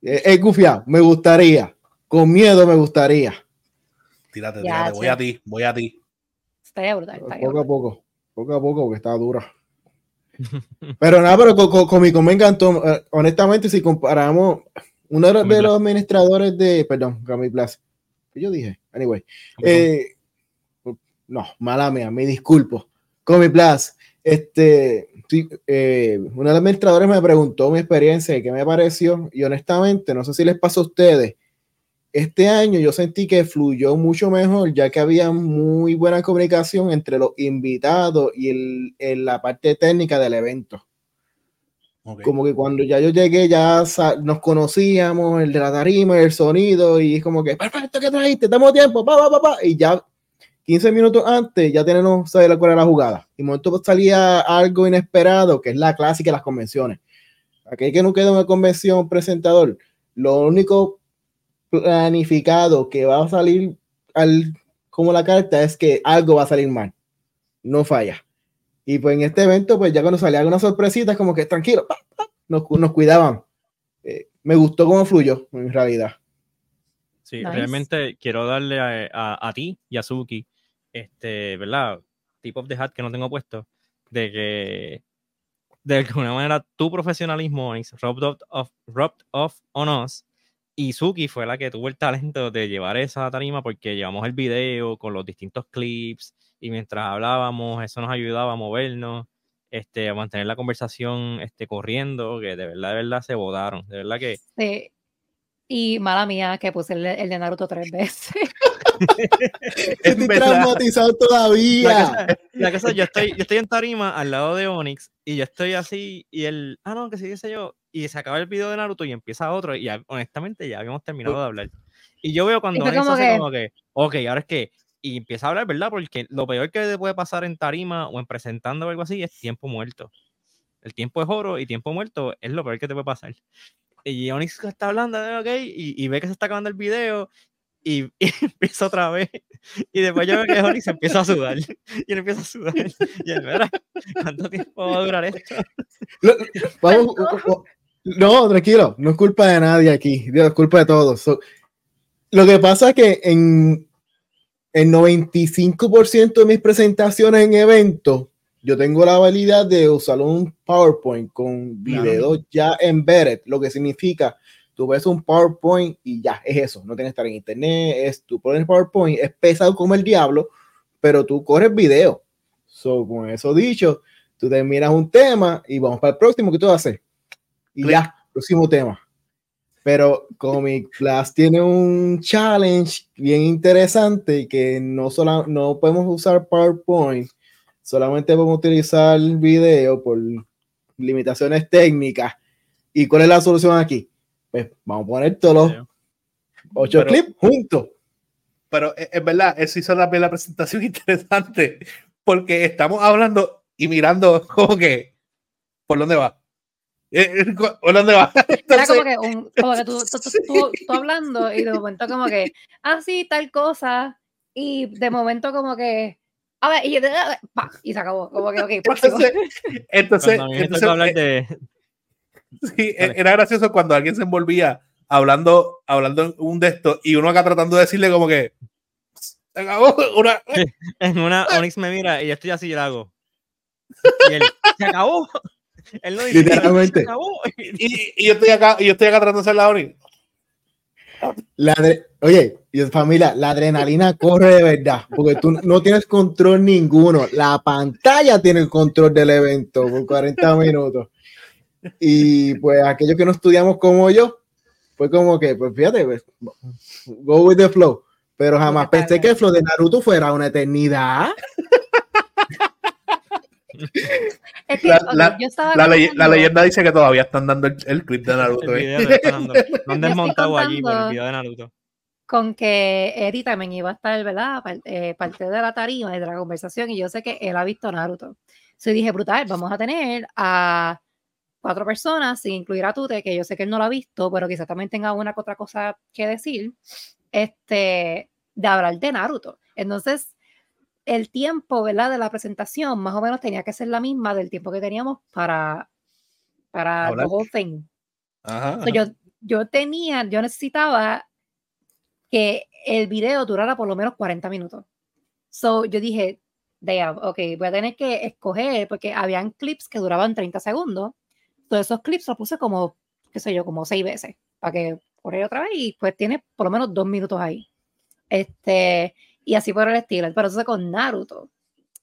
eh, es gufiado, me gustaría. Con miedo me gustaría. Tírate, Ya, tírate. Voy a ti, voy a ti. Estaría brutal. estaría Poco a brutal. poco, poco a poco, porque está dura. Pero nada, pero con, con, Con me encantó. Honestamente, si comparamos, uno de los, de los administradores de, perdón, Comic Blast, ¿qué yo dije? Anyway, eh, no, mala mía, me disculpo. Comic Blast, este, eh, uno de los administradores me preguntó mi experiencia y qué me pareció, y honestamente, no sé si les pasó a ustedes. Este año yo sentí que fluyó mucho mejor, ya que había muy buena comunicación entre los invitados y el, en la parte técnica del evento. Como que cuando ya yo llegué, ya nos conocíamos, el de la tarima, el sonido, y es como que, perfecto, ¿qué trajiste? Damos tiempo, pa, pa, pa, pa", Y ya 15 minutos antes, ya tenemos saber cuál era la jugada. Y momento salía algo inesperado, que es la clásica de las convenciones. Aquel que no queda una convención presentador, lo único planificado que va a salir al, como la carta es que algo va a salir mal. No falla. Y pues en este evento, pues ya cuando salía alguna sorpresita, es como que tranquilo, pa, pa, nos, nos cuidaban. Eh, me gustó cómo fluyó, en realidad. Sí, Nice. realmente quiero darle a, a- a ti y a Suki, este, ¿verdad? Tip of the hat que no tengo puesto, de que de alguna manera tu profesionalismo is rubbed off, rubbed off on us y Suki fue la que tuvo el talento de llevar esa tarima porque llevamos el video con los distintos clips y mientras hablábamos eso nos ayudaba a movernos, este, a mantener la conversación este, corriendo, que de verdad, de verdad se bodaron, de verdad que Sí. Y mala mía que puse el, el de Naruto tres veces. Estoy traumatizado La todavía. cosa, la cosa, yo estoy, yo estoy en tarima al lado de Onyx y yo estoy así y él, ah, no, que sí, dice yo, y se acaba el video de Naruto y empieza otro y honestamente ya habíamos terminado de hablar. Y yo veo cuando como hace que- como que, ok, ahora es que, y empieza a hablar, ¿verdad? Porque lo peor que te puede pasar en tarima o en presentando o algo así es tiempo muerto. El tiempo es oro y tiempo muerto es lo peor que te puede pasar. Y Onyx está hablando, ok, y, y ve que se está acabando el video y, y empieza otra vez. Y después yo veo que Onyx empieza a sudar. Y él empieza a sudar. Y él, mira, ¿cuánto tiempo va a durar esto? Lo- vamos, no, tranquilo, no es culpa de nadie aquí, es culpa de todos. So, lo que pasa es que en el 95% de mis presentaciones en eventos, yo tengo la habilidad de usar un PowerPoint con videos ya embedded, lo que significa tú ves un PowerPoint y ya es eso, no tienes que estar en internet, es tú pones PowerPoint, es pesado como el diablo, pero tú corres video. So, con eso dicho, tú te miras un tema y vamos para el próximo, ¿qué tú hacer? Y Clic. ya, próximo tema. Pero Comic Plus tiene un challenge bien interesante que no, solo, no podemos usar PowerPoint, solamente podemos utilizar video por limitaciones técnicas. ¿Y cuál es la solución aquí? Pues vamos a poner todos los ocho clips juntos. Pero es, es verdad, eso hizo también la presentación interesante, porque estamos hablando y mirando como que, ¿por dónde va? Eh, eh, ¿Por dónde va? Era como que, un, como que tú, tú- tú- tú- tú hablando y de momento como que, ah, sí, tal cosa. Y de momento como que, a ver, y, pa, y se acabó. Como que, ok, próximo. entonces, entonces, entonces, hablar eh, de. sí, Dale. era gracioso cuando alguien se envolvía hablando, hablando un de estos y uno acá tratando de decirle como que se acabó una, En una Onyx me mira y yo estoy así y le hago. Y él, se acabó. Él no dice, Literalmente. Y, y yo estoy acá, y yo estoy acá tratando de hacer la y- La Oye, y familia, la adrenalina corre de verdad, porque tú no tienes control ninguno. La pantalla tiene el control del evento por 40 minutos. Y pues aquellos que no estudiamos como yo, fue como que, pues fíjate, pues, go with the flow. Pero jamás pensé que el flow de Naruto fuera una eternidad. Es que, La- ok, la- yo estaba La, ley- la leyenda dice que todavía están dando el, el clip de Naruto. ¿eh? Lo han desmontado allí por el video de Naruto. con que Eddie también iba a estar, ¿verdad? Eh, parte de la tarima y de la conversación, y yo sé que él ha visto Naruto. So dije, brutal, vamos a tener a cuatro personas, sin incluir a Tute, que yo sé que él no lo ha visto, pero quizás también tenga una que otra cosa que decir, este, de hablar de Naruto. Entonces, el tiempo, ¿verdad? De la presentación, más o menos tenía que ser la misma del tiempo que teníamos para, para Hablar. the whole thing. Ajá, So, yo, yo tenía, yo necesitaba que el video durara por lo menos 40 minutos. So, yo dije, damn, ok, voy a tener que escoger, porque habían clips que duraban 30 segundos. Todos esos clips los puse como, qué sé yo, como seis veces, para que correr otra vez y pues tiene por lo menos dos minutos ahí. Este, y así por el estilo. Pero entonces con Naruto,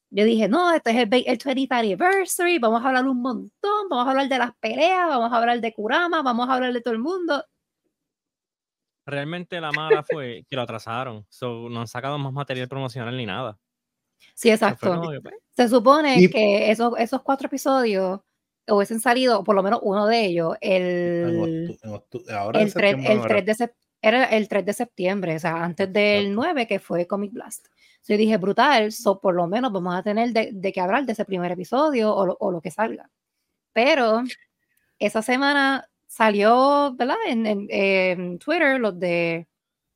yo dije, no, este es el, el 20th anniversary, vamos a hablar un montón, vamos a hablar de las peleas, vamos a hablar de Kurama, vamos a hablar de todo el mundo. Realmente la mala fue que lo atrasaron. So, no han sacado más material promocional ni nada. Sí, exacto. pues, Se supone Y- que esos, esos cuatro episodios hubiesen salido, por lo menos uno de ellos, En el, octu- en octu- ahora en el, 3, septiembre el no 3 era. de sep- era el 3 de septiembre, o sea, antes del Exacto. 9 que fue Comic Blast. Yo dije, brutal, so por lo menos vamos a tener de, de qué hablar de ese primer episodio o lo, o lo que salga. Pero esa semana salió, ¿verdad? En, en- en Twitter, los de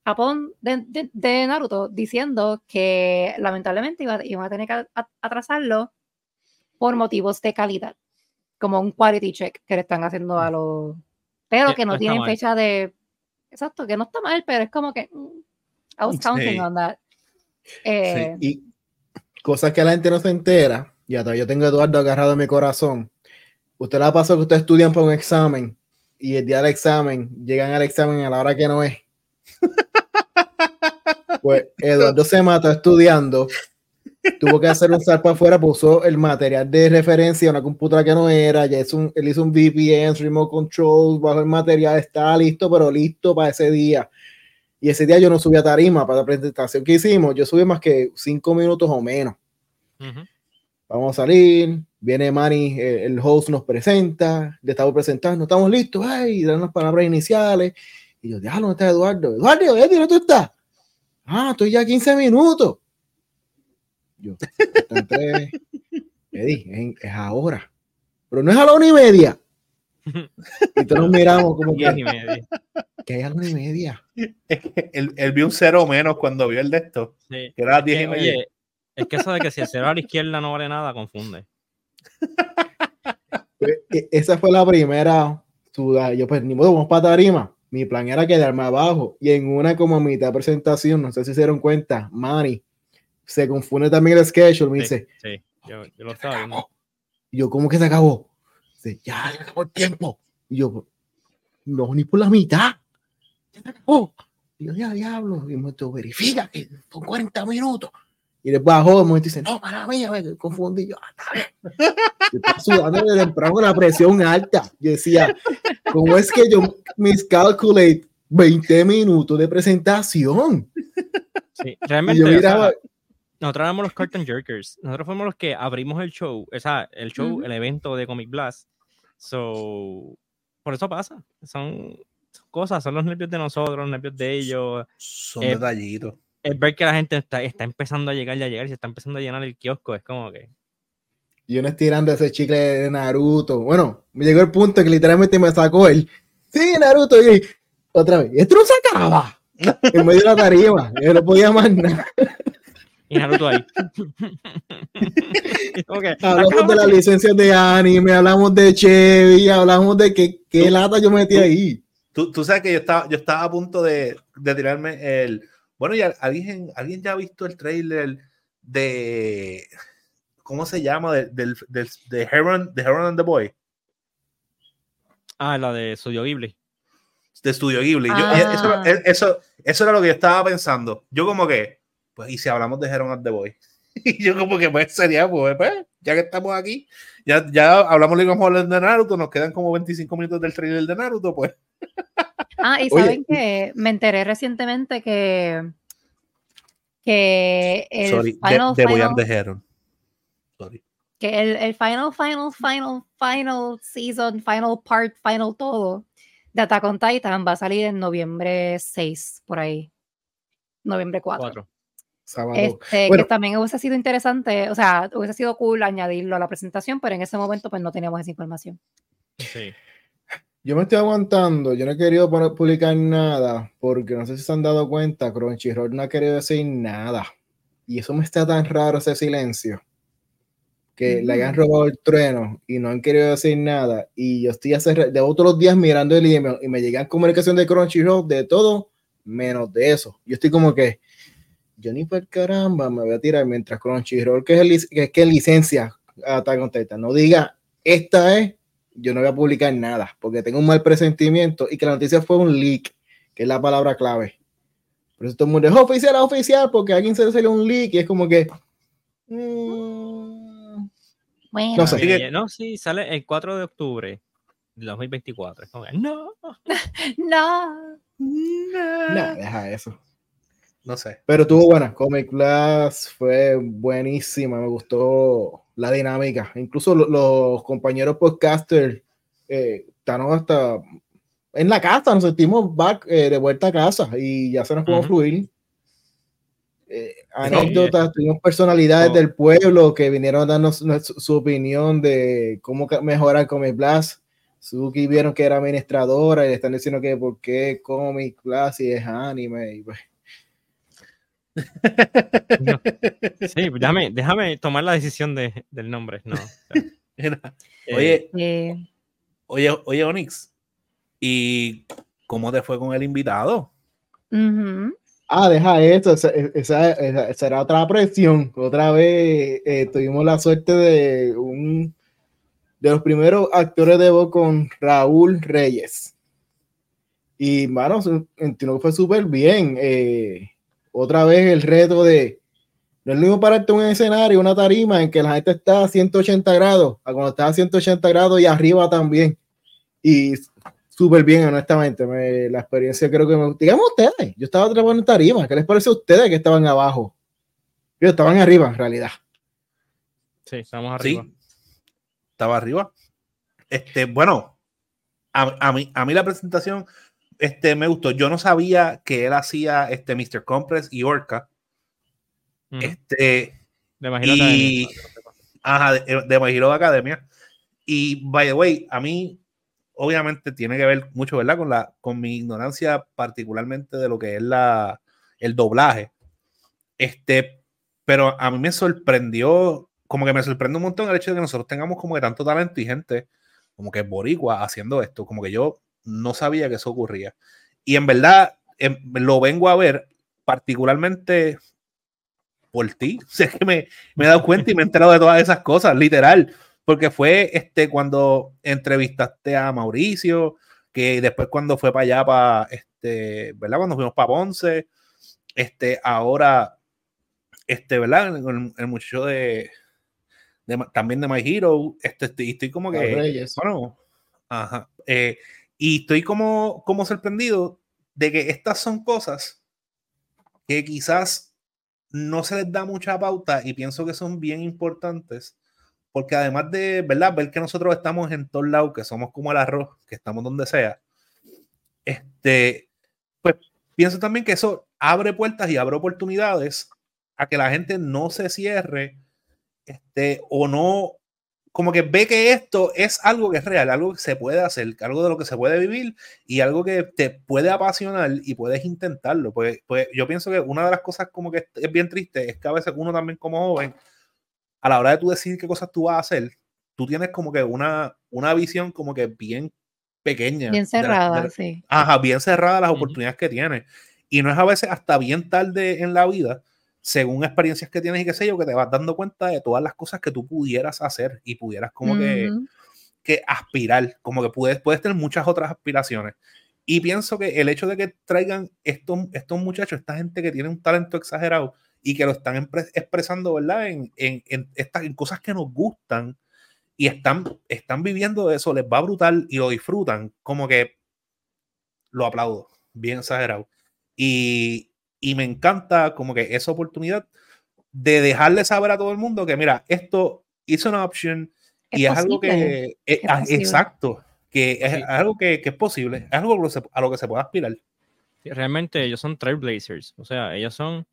Japón de, de- de Naruto, diciendo que lamentablemente iba- iban a tener que atrasarlo por motivos de calidad, como un quality check que le están haciendo a los... Pero Que no tienen fecha de... Exacto, que no está mal, pero es como que... mm, I was counting Sí. on that. Eh, Y cosas que la gente no se entera, ya está, yo tengo a Eduardo agarrado en mi corazón. Usted la pasó que usted estudian para un examen y el día del examen llegan al examen a la hora que no es. Pues Eduardo se mató estudiando, tuvo que hacer un salto afuera, puso el material de referencia a una computadora que no era, ya hizo un, él hizo un VPN, remote control, bajo el material, estaba listo, pero listo para ese día. Y ese día yo no subí a tarima para la presentación que hicimos, yo subí más que cinco minutos o menos. Ujú. Vamos a salir, viene Manny, eh, el host nos presenta, le estamos presentando, estamos listos, ay, dan las palabras iniciales. Y yo, déjalo, ¿dónde está Eduardo? Eduardo, ¿dónde tú estás? Ah, estoy ya 15 minutos. Yo, están tres. Eddie, es, es ahora. Pero no es a la una y media. Y todos nos miramos como Diez y que, media. que hay a la una y media. Es que él, él vio un cero menos cuando vio el de esto, Sí. que era las 10 y Eh, media. oye, es que eso de que si el cero a la izquierda no vale nada, confunde. Pues, e- esa fue la primera sudada. Yo, pues, ni modo, vamos para tarima. Mi plan era quedarme abajo. Y en una como mitad de presentación, no sé si se dieron cuenta, Manny se confunde también el schedule. Me Sí, dice, sí, yo, yo lo estaba viendo. Y yo, ¿cómo que se acabó? Dice, ya, se acabó el tiempo. Y yo, no, ni por la mitad. Ya se acabó. Y yo, ya, diablo. Y me verifica que son 40 minutos. Y después bajó, de momento dice, no, para mí, me confundí. Yo, ah, está bien. Sudando de temprano con la presión alta. Yo decía, ¿cómo es que yo miscalculate 20 minutos de presentación? Sí, Y realmente, yo o sea, miraba, nosotros éramos los Cartoon Jerkers. Nosotros fuimos los que abrimos el show, o sea, el show, el evento de Comic Blast. So, por eso pasa. Son, son cosas, son los nervios de nosotros, los nervios de ellos. Son eh, detallitos. Es ver que la gente está, está empezando a llegar y a llegar y se está empezando a llenar el kiosco. Es como que. yo no estirando ese chicle de Naruto. Bueno, me llegó el punto que literalmente me sacó él. Sí, Naruto. Y otra vez, esto no se acaba. En medio de la tarima. Yo no podía más nada. Y Naruto ahí. Hablamos de las licencias de anime, hablamos de Chevy, hablamos de qué, qué lata yo metí ahí. Tú, tú sabes que yo estaba, yo estaba a punto de, de tirarme el. Bueno, ya alguien, alguien ya ha visto el trailer de. ¿Cómo se llama? De, del, del, de, Heron, de Heron and the Boy. Ah, la de Studio Ghibli. De Studio Ghibli. Yo- Ah. eso, eso, eso era lo que yo estaba pensando. Yo, como que, pues, y si hablamos de Heron and the Boy. Y yo, como que, pues, sería, pues, pues, ya que estamos aquí, ya, ya hablamos de cómo hablar de Naruto, nos quedan como 25 minutos del trailer de Naruto, pues. Ah, y Oye, saben que me enteré recientemente que, que el Sorry, de, final, de final- de Heron. Sorry. que el, el final, final, final, final season, final part, final todo de Attack on Titan va a salir en noviembre 6, por ahí. Noviembre 4. Cuatro. Sábado. Este, Bueno. que también hubiese sido interesante, o sea, hubiese sido cool añadirlo a la presentación, pero en ese momento pues no teníamos esa información. Sí. Yo me estoy aguantando, yo no he querido poner- publicar nada, porque no sé si se han dado cuenta, Crunchyroll no ha querido decir nada. Y eso me está tan raro ese silencio. Que le hayan robado el trueno y no han querido decir nada. Y yo estoy hace, todos los días mirando el email y me llegan comunicación de Crunchyroll de todo menos de eso. Yo estoy como que, yo ni por caramba me voy a tirar mientras Crunchyroll, que es, el, que es que licencia a Attack on Titan, no diga, esta es yo no voy a publicar nada porque tengo un mal presentimiento y que la noticia fue un leak, que es la palabra clave. Por eso todo el mundo es oficial, oficial, porque a alguien se le salió un leak y es como que. mm, Bueno, No sé. No, sí, sale el 4 de octubre del 2024. Es como que, no. no. nah, deja eso. No sé. Pero tuvo buena. Comic Class fue buenísima. Me gustó la dinámica. Incluso lo- los compañeros podcasters eh, están hasta en la casa, nos sentimos back, eh, de vuelta a casa y ya se nos Ujú. fluir. Eh, anécdotas, tuvimos personalidades del pueblo que vinieron a darnos su, su opinión de cómo mejorar Comic Blast. Suzuki vieron que era administradora y le están diciendo que por qué Comic Blast y es anime. Y pues, Sí, déjame, déjame tomar la decisión de- del nombre. No. o sea, Mira, eh, Oye, Eh, oye, oye, Onyx, ¿y cómo te fue con el invitado? Ah, deja eso, esa, esa- esa- esa era otra presión. Otra vez eh, tuvimos la suerte de un de los primeros actores de voz con Raúl Reyes. Y, mano, entiendo que fue súper bien. Eh, otra vez el reto de no es lo mismo pararte en un escenario, una tarima en que la gente está a 180 grados, a cuando está a 180 grados y arriba también. Y súper bien, honestamente. Me- la experiencia creo que me. Digamos ustedes, yo estaba trabajando en tarima. ¿Qué les parece a ustedes que estaban abajo? Yo estaban arriba, en realidad. sí, estamos arriba. Sí, estaba arriba. Este, bueno, a, a mí, a mí la presentación este, me gustó. Yo no sabía que él hacía este Mr. Compress y Orca. Ujú. Este, De My Hero y- Academia, ajá, de, de My Hero Academia. Y by the way, a mí obviamente tiene que ver mucho, ¿verdad? Con la con mi ignorancia particularmente de lo que es la el doblaje. Este, pero a mí me sorprendió, como que me sorprende un montón el hecho de que nosotros tengamos como que tanto talento y gente como que boricua haciendo esto, como que yo no sabía que eso ocurría. Y en verdad em, lo vengo a ver particularmente por ti. O sea, que me, me he dado cuenta y me he enterado de todas esas cosas, literal. Porque fue este cuando entrevistaste a Mauricio, que después cuando fue para allá, para este, ¿verdad? Cuando fuimos para Ponce, este, ahora, este, ¿verdad? El, el muchacho de, también de My Hero, este, estoy, estoy como que, bueno, ajá, eh, y estoy como, como sorprendido de que estas son cosas que quizás no se les da mucha pauta y pienso que son bien importantes porque además de, ¿verdad? Ver que nosotros estamos en todos lados, que somos como el arroz, que estamos donde sea, este, pues pienso también que eso abre puertas y abre oportunidades a que la gente no se cierre, este, o no, como que ve que esto es algo que es real, algo que se puede hacer, algo de lo que se puede vivir y algo que te puede apasionar y puedes intentarlo. Pues, pues yo pienso que una de las cosas como que es bien triste es que a veces uno también como joven, a la hora de tú decidir qué cosas tú vas a hacer, tú tienes como que una, una visión como que bien pequeña. Bien de la- cerrada, de la- sí. Ajá, bien cerrada las oportunidades que tienes. Y no es a veces hasta bien tarde en la vida, según experiencias que tienes y qué sé yo, que te vas dando cuenta de todas las cosas que tú pudieras hacer y pudieras como que, Ujú. que aspirar, como que puedes, puedes tener muchas otras aspiraciones. Y pienso que el hecho de que traigan estos, estos muchachos, esta gente que tiene un talento exagerado y que lo están expresando, ¿verdad? En, en, en, estas, en cosas que nos gustan y están, están viviendo de eso, les va brutal y lo disfrutan, como que lo aplaudo, bien exagerado. Y, y me encanta como que esa oportunidad de dejarle saber a todo el mundo que, mira, esto es una opción y es, algo que, eh, es ah, posible. exacto, que es Sí. algo que, que es posible, es algo a lo que se, puede aspirar. Sí, Realmente ellos son trailblazers, o sea, ellos son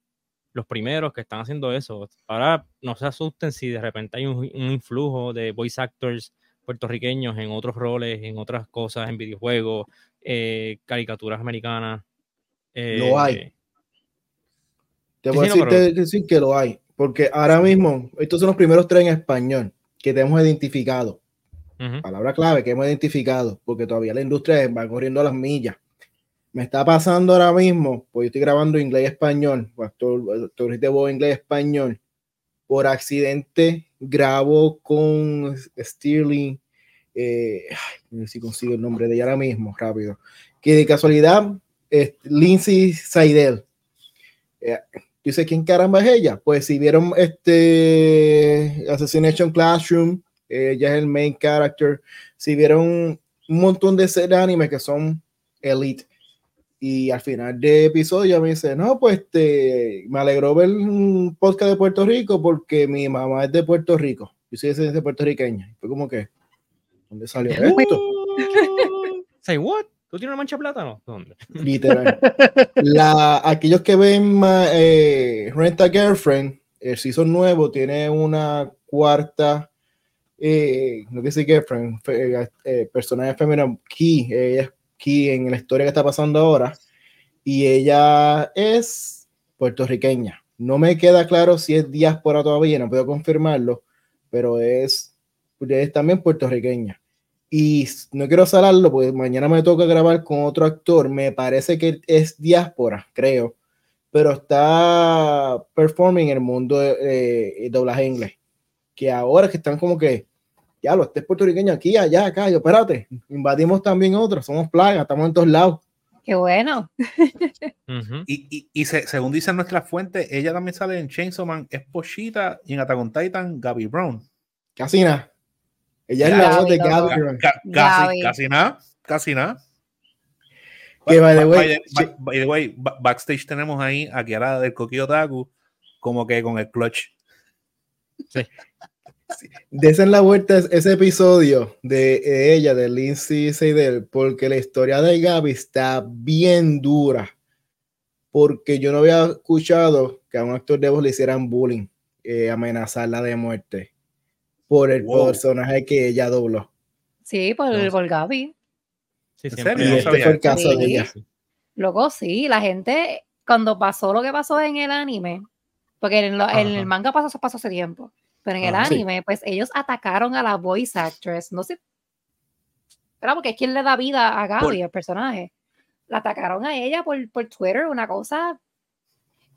los primeros que están haciendo eso. Ahora no se asusten si de repente hay un, un influjo de voice actors puertorriqueños en otros roles, en otras cosas, en videojuegos, eh, caricaturas americanas. Lo hay. Te voy a decir, pero- te- decir que lo hay, porque ahora mismo estos son los primeros tres en español que tenemos identificado. Palabra clave que hemos identificado, porque todavía la industria va corriendo a las millas. Me está pasando ahora mismo, pues yo estoy grabando inglés y español, o actor, actor de voz inglés y español. Por accidente grabo con Stirling, eh, no sé si consigo el nombre de ella ahora mismo, rápido. Que de casualidad, es Lindsay Seidel. Eh, yo sé quién caramba es ella. Pues si vieron este Assassination Classroom, ella es el main character. Si vieron un montón de series de anime que son elite. Y al final de episodio me dice, no, pues este, me alegró ver un podcast de Puerto Rico porque mi mamá es de Puerto Rico. yo soy de puertorriqueña. Fue como que, ¿dónde salió esto? Say what? ¿Tú tienes una mancha de plátano? ¿Dónde? Literal. La, aquellos que ven eh, Rent a Girlfriend, el season nuevo tiene una cuarta, eh, no que sí Girlfriend, fe- eh, personaje femenino, Key, ella es Key en la historia que está pasando ahora, y ella es puertorriqueña. No me queda claro si es diáspora todavía, no puedo confirmarlo, pero es también puertorriqueña. Y no quiero salarlo porque mañana me toca grabar con otro actor. Me parece que es diáspora, creo. Pero está performing en el mundo de eh, doblaje inglés. Que ahora que están como que, ya lo, este es puertorriqueño aquí, allá, acá. Yo, espérate, invadimos también otros. Somos plagas, estamos en todos lados. Qué bueno. Y, y, y se- según dicen nuestras fuentes, ella también sale en Chainsaw Man, es Pochita y en Attack on Titan, Gaby Brown. Casi Ella es la voz de. Gaby. Casi, casi nada, casi nada. Que, by the way, by the- by- by the way, ba- backstage tenemos ahí a Kiara del Coquillo Taku, como que con el clutch. Desen la vuelta es- ese episodio de ella, de Lindsay Seidel, porque la historia de Gaby está bien dura. Porque yo no había escuchado que a un actor de voz le hicieran bullying, eh, amenazarla de muerte por el Wow. personaje que ella dobló. Sí, por, No. por Gaby. Sí, este fue el caso de Sí. ella. Luego sí, la gente, cuando pasó lo que pasó en el anime, porque en, lo- en Ajá. el manga pasó, eso pasó hace tiempo, pero en el. Sí. anime, pues ellos atacaron a la voice actress, no sé, pero porque es quien le da vida a Gaby, Por- el personaje. La atacaron a ella por, por Twitter, una cosa.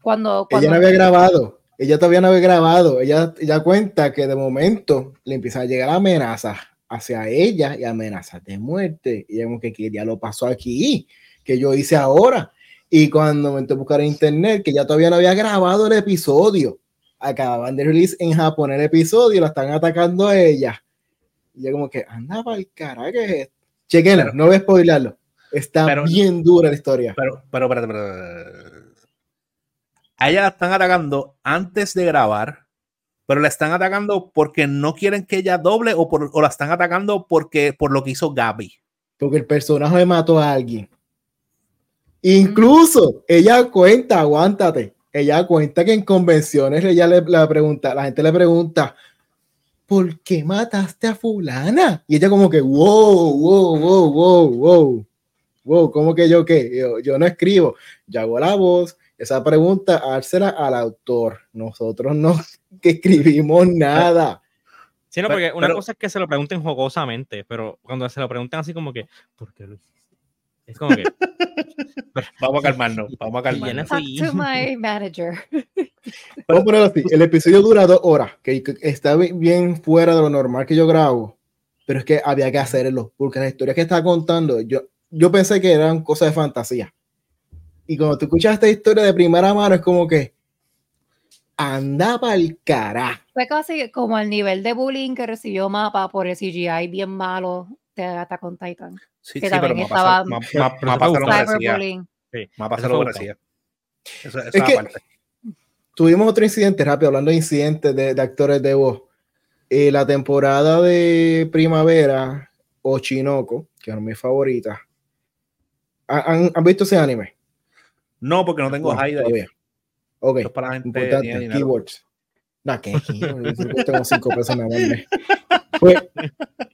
Cuando, cuando Ella no había grabado, ella todavía no había grabado. Ella, ella cuenta que de momento le empiezan a llegar amenazas hacia ella y amenazas de muerte. Y como que, que ya lo pasó aquí, que yo hice ahora. Y cuando me entré a buscar en internet, que ya todavía no había grabado el episodio, acababan de release en Japón el episodio, la están atacando a ella. Y ella como que, anda para el carajo, ¿qué es esto? Chequenlo, Pero- no voy a spoilarlo. Está Pero- bien dura la historia. Pero, pero, espérate, espérate. A ella la están atacando antes de grabar, pero la están atacando porque no quieren que ella doble o, por, o la están atacando porque por lo que hizo Gaby. porque el personaje mató a alguien. Incluso ella cuenta, aguántate, ella cuenta que en convenciones ella le, la pregunta, la gente le pregunta, ¿por qué mataste a fulana? Y ella como que, wow, wow, wow, wow, wow, wow, ¿cómo que yo qué? Yo, yo no escribo, yo hago la voz, esa pregunta, hársela al autor, nosotros no que escribimos nada. Sí, no, Pero- porque una pero- cosa es que se lo pregunten jocosamente, pero cuando se lo preguntan así como que, ¿por qué lo hiciste? Es como que, Vamos a calmarnos, vamos a calmarnos. Talk to my manager. Vamos a ponerlo así. El episodio dura dos horas, que, que está bi- bien fuera de lo normal que yo grabo, pero es que había que hacerlo, porque las historias que estaba contando, yo, yo pensé que eran cosas de fantasía. Y cuando tú escuchas esta historia de primera mano, es como que anda el cara. Fue casi como el nivel de bullying que recibió Mapa por el CGI bien malo de Attack on Titan. Sí, que sí, también Mapa estaba- Mapa se lo merecía. Sí, Mapa eso se lo merecía. Eso, Es que- aparte. Tuvimos otro incidente rápido, hablando de incidentes de, de actores de voz. Eh, la temporada de primavera, Ochinoco, que es mi favorita. ¿Han, han visto ese anime? No, porque no tengo No, high todavía. Ok. Esto es para la gente Importante, keywords. No, que tengo cinco pesos nada más. Pues,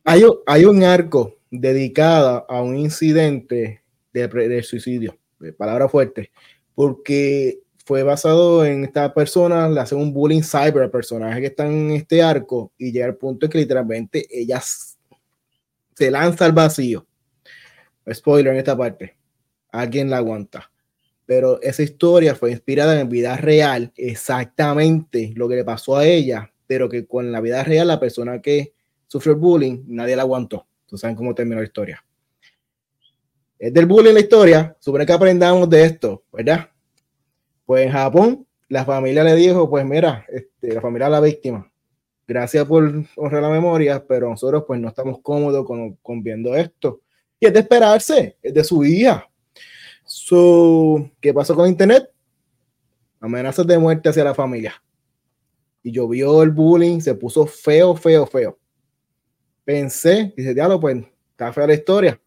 hay, un- hay un arco dedicado a un incidente de, suicidio, de palabra fuerte, porque fue basado en esta persona, le hacen un bullying cyber al personaje que está en este arco y llega al punto en que literalmente ella se lanza al vacío. Spoiler en esta parte. Alguien la aguanta pero esa historia fue inspirada en vida real, exactamente lo que le pasó a ella, pero que con la vida real la persona que sufrió el bullying, nadie la aguantó. Ustedes saben cómo terminó la historia. Es del bullying la historia, supone que aprendamos de esto, ¿verdad? Pues en Japón, la familia le dijo, pues mira, este, la familia de la víctima, gracias por honrar la memoria, pero nosotros pues no estamos cómodos con, con viendo esto. Y es de esperarse, es de su hija. So, ¿qué pasó con Internet? Amenazas de muerte hacia la familia. y llovió el bullying, se puso feo, feo, feo. Pensé, dice, diablo, pues está fea la historia.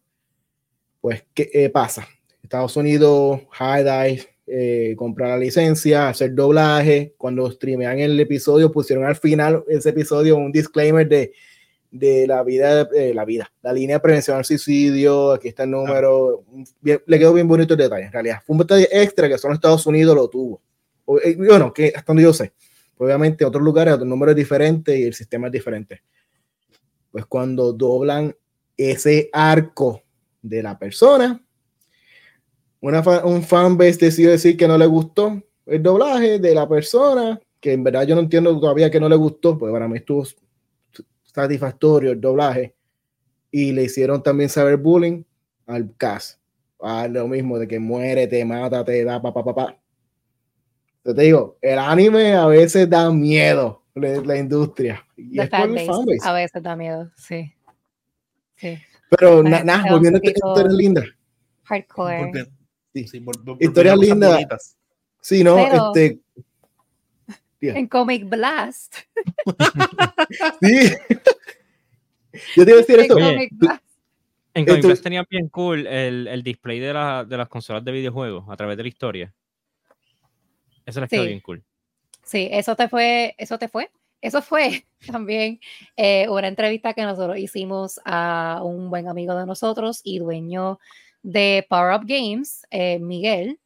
Pues, ¿qué eh, pasa? Estados Unidos, High Dive, eh, comprar la licencia, hacer doblaje. Cuando streamean el episodio, pusieron al final ese episodio un disclaimer de, de la vida, eh, la vida, la línea de prevención al suicidio. Aquí está el número. Bien- le quedó bien bonito el detalle. En realidad, fue un detalle extra que solo Estados Unidos lo tuvo. O, eh, bueno, que hasta donde yo sé. Obviamente, en otros lugares, otros números diferentes y el sistema es diferente. Pues cuando doblan ese arco de la persona, una fa- un fanbase decidió decir que no le gustó el doblaje de la persona, que en verdad yo no entiendo todavía que no le gustó, porque para mí estuvo satisfactorio el doblaje. Y le hicieron también saber bullying al cast. A lo mismo de que muere, te mata, te da pa pa pa pa. Yo te digo, el anime a veces da miedo, la, la industria. Y The es por el fanbase a veces da miedo, sí. Sí. Pero na- nada, da un volviendo a historias lindas. Hardcore. Sí. sí, vol- vol- Historias lindas. Sí, no, Pero- este. En Comic Blast. Sí. Yo te iba a decir. Oye, Blast. En Esto- Comic Blast tenía bien cool el, el display de, la- de las consolas de videojuegos a través de la historia. Eso les quedó Sí. bien cool. Sí, eso te fue, eso te fue. Eso fue también eh, una entrevista que nosotros hicimos a un buen amigo de nosotros y dueño de Power Up Games, eh, Miguel.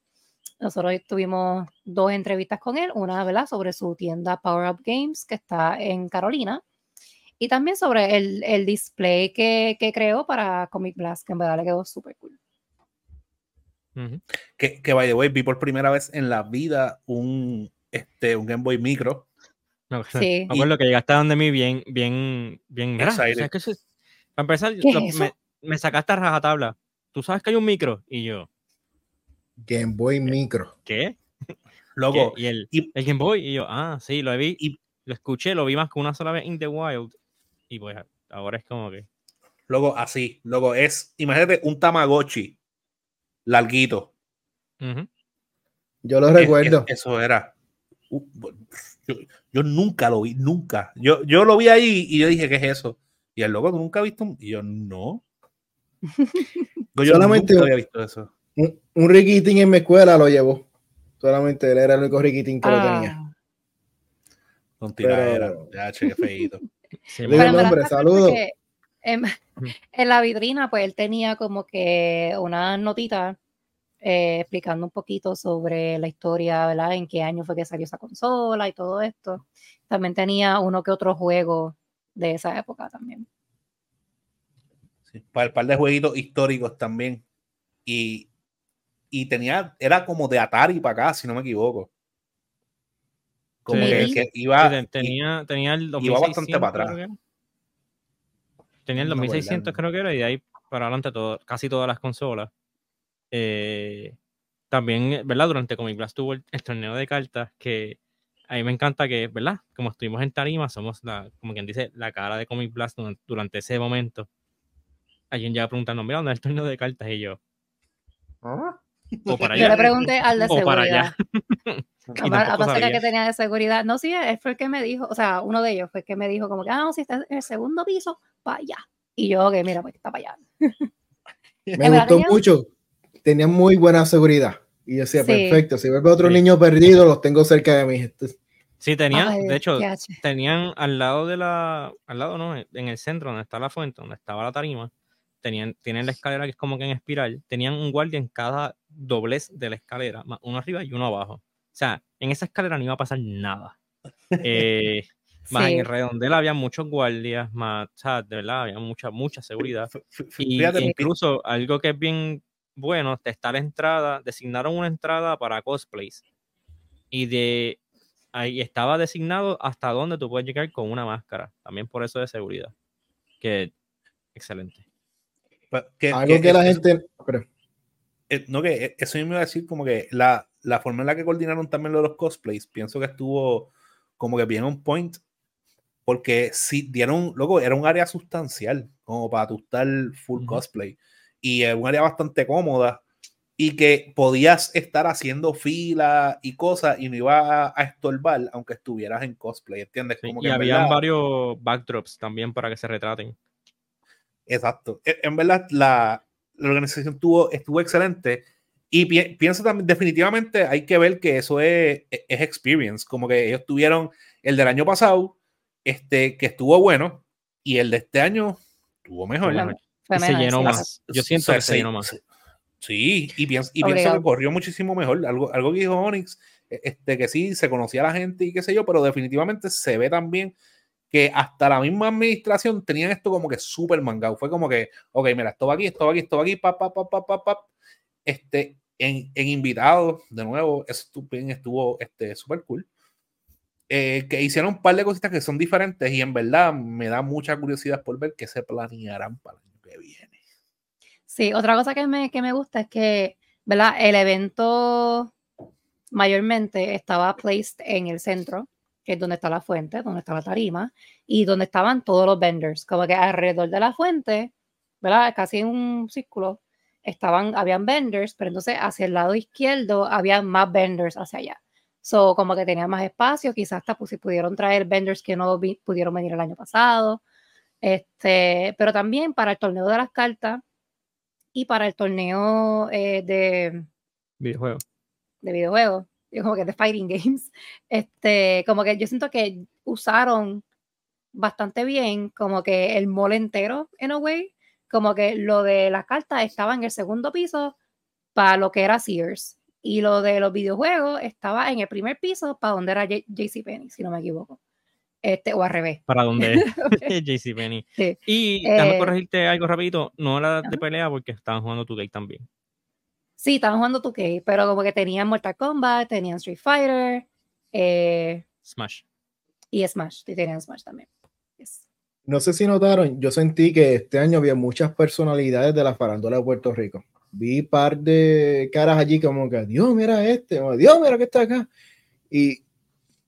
Nosotros tuvimos dos entrevistas con él, una ¿verdad? sobre su tienda Power Up Games que está en Carolina y también sobre el, el display que, que creó para Comic Blast, que en verdad le quedó súper cool. Que, que, by the way, vi por primera vez en la vida un, este, un Game Boy Micro. Acuerdo- Sí. Me acuerdo que llegaste a donde mí bien, bien, bien. Mira, Excited. ¿sabes qué es eso? Para empezar, ¿Qué lo- es eso? me, me sacaste a rajatabla. ¿Tú sabes que hay un micro? Y yo, Game Boy Micro. ¿qué? Loco, ¿Qué? Y el, y- el Game Boy. Y yo, ah, sí, lo vi. Y- lo escuché, lo vi más que una sola vez in the wild. Y pues ahora es como que. loco, así. Loco, es, imagínate un Tamagotchi larguito. Yo lo Es- recuerdo. es- eso era. Uh, yo, yo nunca lo vi, nunca. Yo, yo lo vi ahí y yo dije, ¿qué es eso? Y el loco, ¿tú nunca has visto un-?" Y yo, no. Yo, yo Solamente- nunca había visto eso. un, un riquitín en mi escuela lo llevó. Solamente él era el único riquitín que lo tenía. Ah, Con tiradera. Pero- Ya, che, qué feíto. Sí, Digo el nombre, saludos. En, en la vitrina, pues él tenía como que una notita eh, explicando un poquito sobre la historia, ¿verdad? En qué año fue que salió esa consola y todo esto. También tenía uno que otro juego de esa época también. Sí, para el par de jueguitos históricos también. Y, y tenía, era como de Atari para acá, si no me equivoco. Como Sí, que, iba. Sí, tenía, tenía el iba bastante 2600, para atrás. creo que era. Tenía el No me 2600 acuerdo. creo que era y de ahí para adelante todo, casi todas las consolas. Eh, también, ¿verdad? Durante Comic Blast tuvo el, el torneo de cartas que a mí me encanta que, ¿verdad? Como estuvimos en Tarima, somos la, como quien dice, la cara de Comic Blast durante, durante ese momento. Alguien llega preguntando, mira, ¿dónde es el torneo de cartas? Y yo, o para Yo le allá. pregunté al de O para seguridad. allá. A sabía. que tenía de seguridad. No, sí, él fue el que me dijo, o sea, uno de ellos fue el que me dijo como que, ah, no, si está en el segundo piso, para allá. Y yo, ok, mira, pues está para allá. Me gustó que mucho. Tenía muy buena seguridad. Y yo decía, Sí. perfecto, si vuelve otro Sí. niño perdido, los tengo cerca de mí. Sí, tenía, Ay, de hecho, tenían al lado de la, al lado no, en el centro donde está la fuente, donde estaba la tarima, tenían, tienen la escalera que es como que en espiral, tenían un guardia en cada doblez de la escalera, más uno arriba y uno abajo. O sea, en esa escalera no iba a pasar nada. Eh, más Sí. en el redondel había muchos guardias, más, o sea, de verdad, había mucha, mucha seguridad. F- Y incluso algo que es bien bueno, te está la entrada, designaron una entrada para cosplays. Y de ahí estaba designado hasta dónde tú puedes llegar con una máscara. También por eso de seguridad. Que excelente. Que- algo que que la eso- gente. pero- eh, no, que eh, eso yo me iba a decir como que la, la forma en la que coordinaron también lo de los cosplays, pienso que estuvo como que bien on point, porque si dieron, luego era un área sustancial, como para tu estar full Ujú. cosplay, y es un área bastante cómoda, y que podías estar haciendo fila y cosas y no iba a, estorbar aunque estuvieras en cosplay, ¿entiendes? Como y había varios backdrops también para que se retraten. Exacto. E, en, verdad, la, organización estuvo, estuvo excelente y pienso también, definitivamente hay que ver que eso es, e, es, experience, como que ellos tuvieron el del año pasado, este, que estuvo bueno, y el de este año estuvo mejor. se llenó más. Yo siento que se llenó más. Sí, y, pienso, y pienso que corrió muchísimo mejor. Algo, algo que dijo Onyx, e, este, que sí, se conocía a la gente y qué sé yo, pero definitivamente se ve también que hasta la misma administración tenían esto como que súper mangado. Fue como que, ok, mira, esto va aquí, esto va aquí, esto va aquí, pa, pa, pa, pa, pa, pa. Este, en, en invitados, de nuevo, estuvo este, súper cool. Eh, que hicieron un par de cositas que son diferentes y en verdad me da mucha curiosidad por ver qué se planearán para el año que viene. Sí, otra cosa que me, que me gusta es que, ¿verdad? El evento mayormente estaba placed en el centro, que es donde está la fuente, donde está la tarima, y donde estaban todos los vendors, como que alrededor de la fuente, ¿verdad? Casi en un círculo, estaban, habían vendors, pero entonces hacia el lado izquierdo había más vendors hacia allá. So, como que tenía más espacio, quizás hasta pues, si pudieron traer vendors que no pudieron venir el año pasado. Este, pero también para el torneo de las cartas, y para el torneo eh, de videojuegos. De videojuegos, como que de fighting games. Este, como que yo siento que usaron bastante bien como que el mall entero, en a way. Como que lo de las cartas estaba en el segundo piso para lo que era Sears. Y lo de los videojuegos estaba en el primer piso para donde era JCPenney, si no me equivoco. Este, o al revés. Para dónde es JCPenney. Sí. Y déjame eh, corregirte algo rapidito, no era de pelea porque estaban jugando 2K también. Sí, estaban jugando 2K, pero como que tenían Mortal Kombat, tenían Street Fighter, eh, Smash. Y Smash, y tenían Smash también. No sé si notaron, yo sentí que este año había muchas personalidades de la farándula de Puerto Rico. Vi un par de caras allí como que, Dios, mira este, Dios, mira que está acá. Y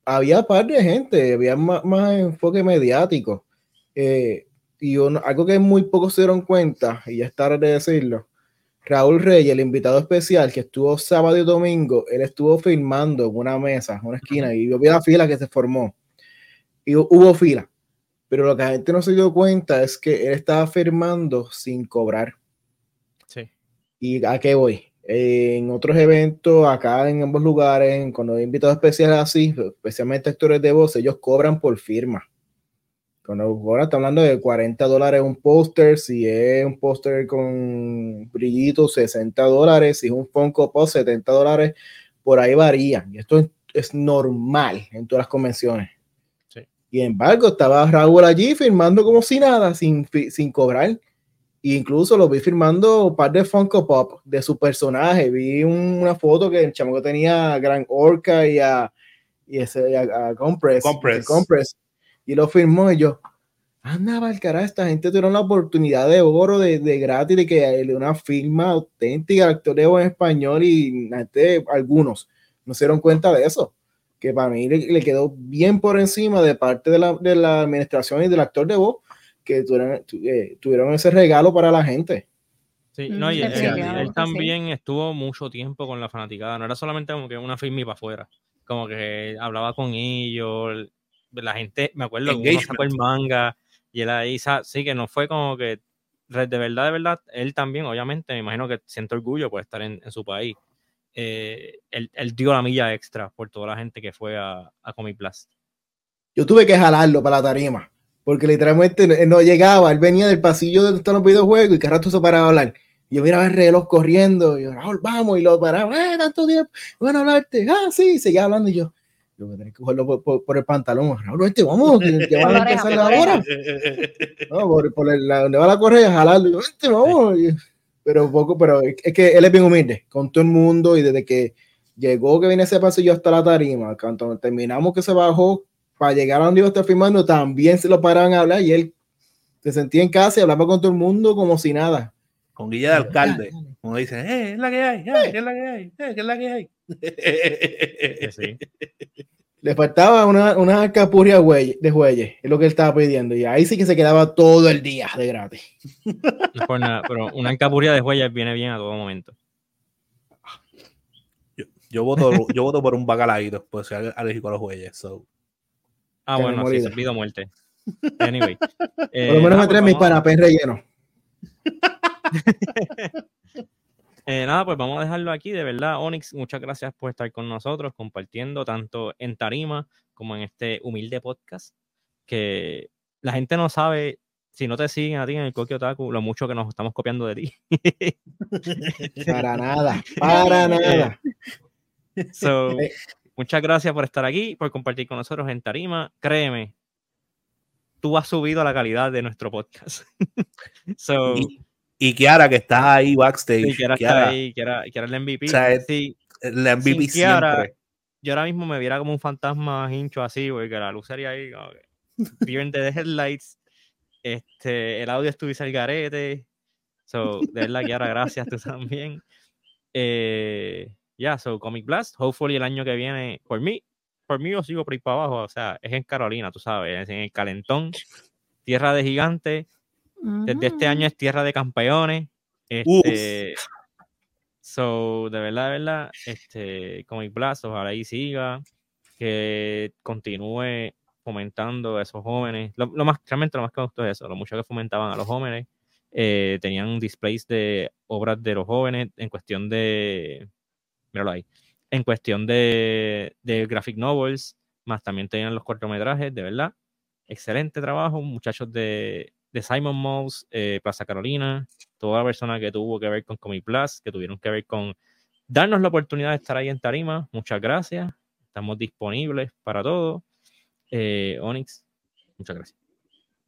había par de gente, había más, enfoque mediático. Eh, y algo que muy pocos se dieron cuenta, y ya es tarde de decirlo, Raúl Reyes, el invitado especial que estuvo sábado y domingo, él estuvo filmando en una mesa, en una esquina, y yo vi la fila que se formó. Y hubo fila. Pero lo que la gente no se dio cuenta es que él estaba firmando sin cobrar. Sí. ¿Y a qué voy? en otros eventos, acá en ambos lugares, cuando hay invitados especiales así, especialmente actores de voz, ellos cobran por firma. Cuando ahora está hablando de 40 dólares un póster, si es un póster con brillito, 60 dólares, si es un Funko Pop, 70 dólares, por ahí varía. Y esto es, normal en todas las convenciones. Sí. Y en embargo, estaba Raúl allí firmando como si nada, sin, sin cobrar incluso lo vi firmando un par de Funko Pop de su personaje. Vi una foto que el chamaco tenía a Gran Orca y a, y ese, a, Compress, Compress. Y lo firmó y yo, anda, el carajo, esta gente tuvieron la oportunidad de oro, de, de gratis, de que una firma auténtica de actoreo en español y algunos no se dieron cuenta de eso. Que para mí le, quedó bien por encima de parte de la, de la administración y del actor de voz que eh, tuvieron, ese regalo para la gente. Sí, no, y él, también estuvo mucho tiempo con la fanaticada, no era solamente como que una firma para afuera, como que hablaba con ellos, la gente, me acuerdo, uno sacó el manga y él ahí, sí, que no fue como que, de verdad, de verdad, él también, obviamente, me imagino que siente orgullo por estar en, su país. Eh, él, dio la milla extra por toda la gente que fue a, a Comic Blast. Yo tuve que jalarlo para la tarima porque literalmente no llegaba, él venía del pasillo donde están los videojuegos y cada rato se paraba a hablar. yo miraba el reloj corriendo, y yo, Raúl, vamos, y lo paraba, eh, tanto tiempo, bueno, hablarte, ah, sí, seguía hablando, y yo, yo voy a tener que cogerlo por, el pantalón, Raúl, este, vamos, que, van a empezar la hora. no, por, por la, donde va la correa, jalarlo, este, vamos. pero poco, pero es que él es bien humilde con todo el mundo y desde que llegó que viene ese pasillo hasta la tarima, cuando terminamos que se bajó, para llegar a donde iba a estar filmando, también se lo paraban a hablar y él se sentía en casa y hablaba con todo el mundo como si nada. Con guía de alcalde, como dice, eh, es la que hay, eh, es la que hay, eh, es la que hay. Le faltaba una, una capurria de jueyes, es lo que él estaba pidiendo, y ahí sí que se quedaba todo el día de gratis. No por nada, pero una capurria de jueyes viene bien a todo momento. Yo voto, yo voto por un bacalaíto, pues soy alérgico a los bueyes. So. Ah, bueno, sí, servido muerte. Anyway. Por eh, lo menos nada, me pues traen mis vamos- panapés rellenos. Eh, nada, pues vamos a dejarlo aquí. De verdad, Onyx, muchas gracias por estar con nosotros, compartiendo tanto en Tarima como en este humilde podcast. Que la gente no sabe, si no te siguen a ti en el Koki Otaku, lo mucho que nos estamos copiando de ti. Para nada, para nada. So, Eh. muchas gracias por estar aquí, por compartir con nosotros en Tarima. Créeme, tú has subido la calidad de nuestro podcast. so, Y, Kiara, que está ahí backstage. quieras estar Kiara, ahí, quiera, quiera el MVP. O sea, sí, la MVP sin Kiara, siempre. yo ahora mismo me viera como un fantasma hincho así, porque la luz sería ahí, como que viven de headlights, este, el audio estuviese al garete, so, de verdad, Kiara, gracias, tú también. Eh, ya, so, Comic Blast, hopefully el año que viene, por mí, por mí yo sigo por ahí para abajo, o sea, es en Carolina, tú sabes, es en el Calentón, tierra de gigantes, desde este año es tierra de campeones. Este, so, de verdad, de verdad, este, Comic Blast, ojalá ahí siga, que continúe fomentando a esos jóvenes. Lo, lo más, realmente lo más que me gustó es eso, lo mucho que fomentaban a los jóvenes. eh, tenían displays de obras de los jóvenes en cuestión de, míralo ahí, en cuestión de, de graphic novels, más también tenían los cortometrajes, de verdad. Excelente trabajo, muchachos de, de Simon Mouse, eh, Plaza Carolina, toda la persona que tuvo que ver con Comic Plus, que tuvieron que ver con darnos la oportunidad de estar ahí en Tarima. Muchas gracias. Estamos disponibles para todo. Eh, Onyx, muchas gracias.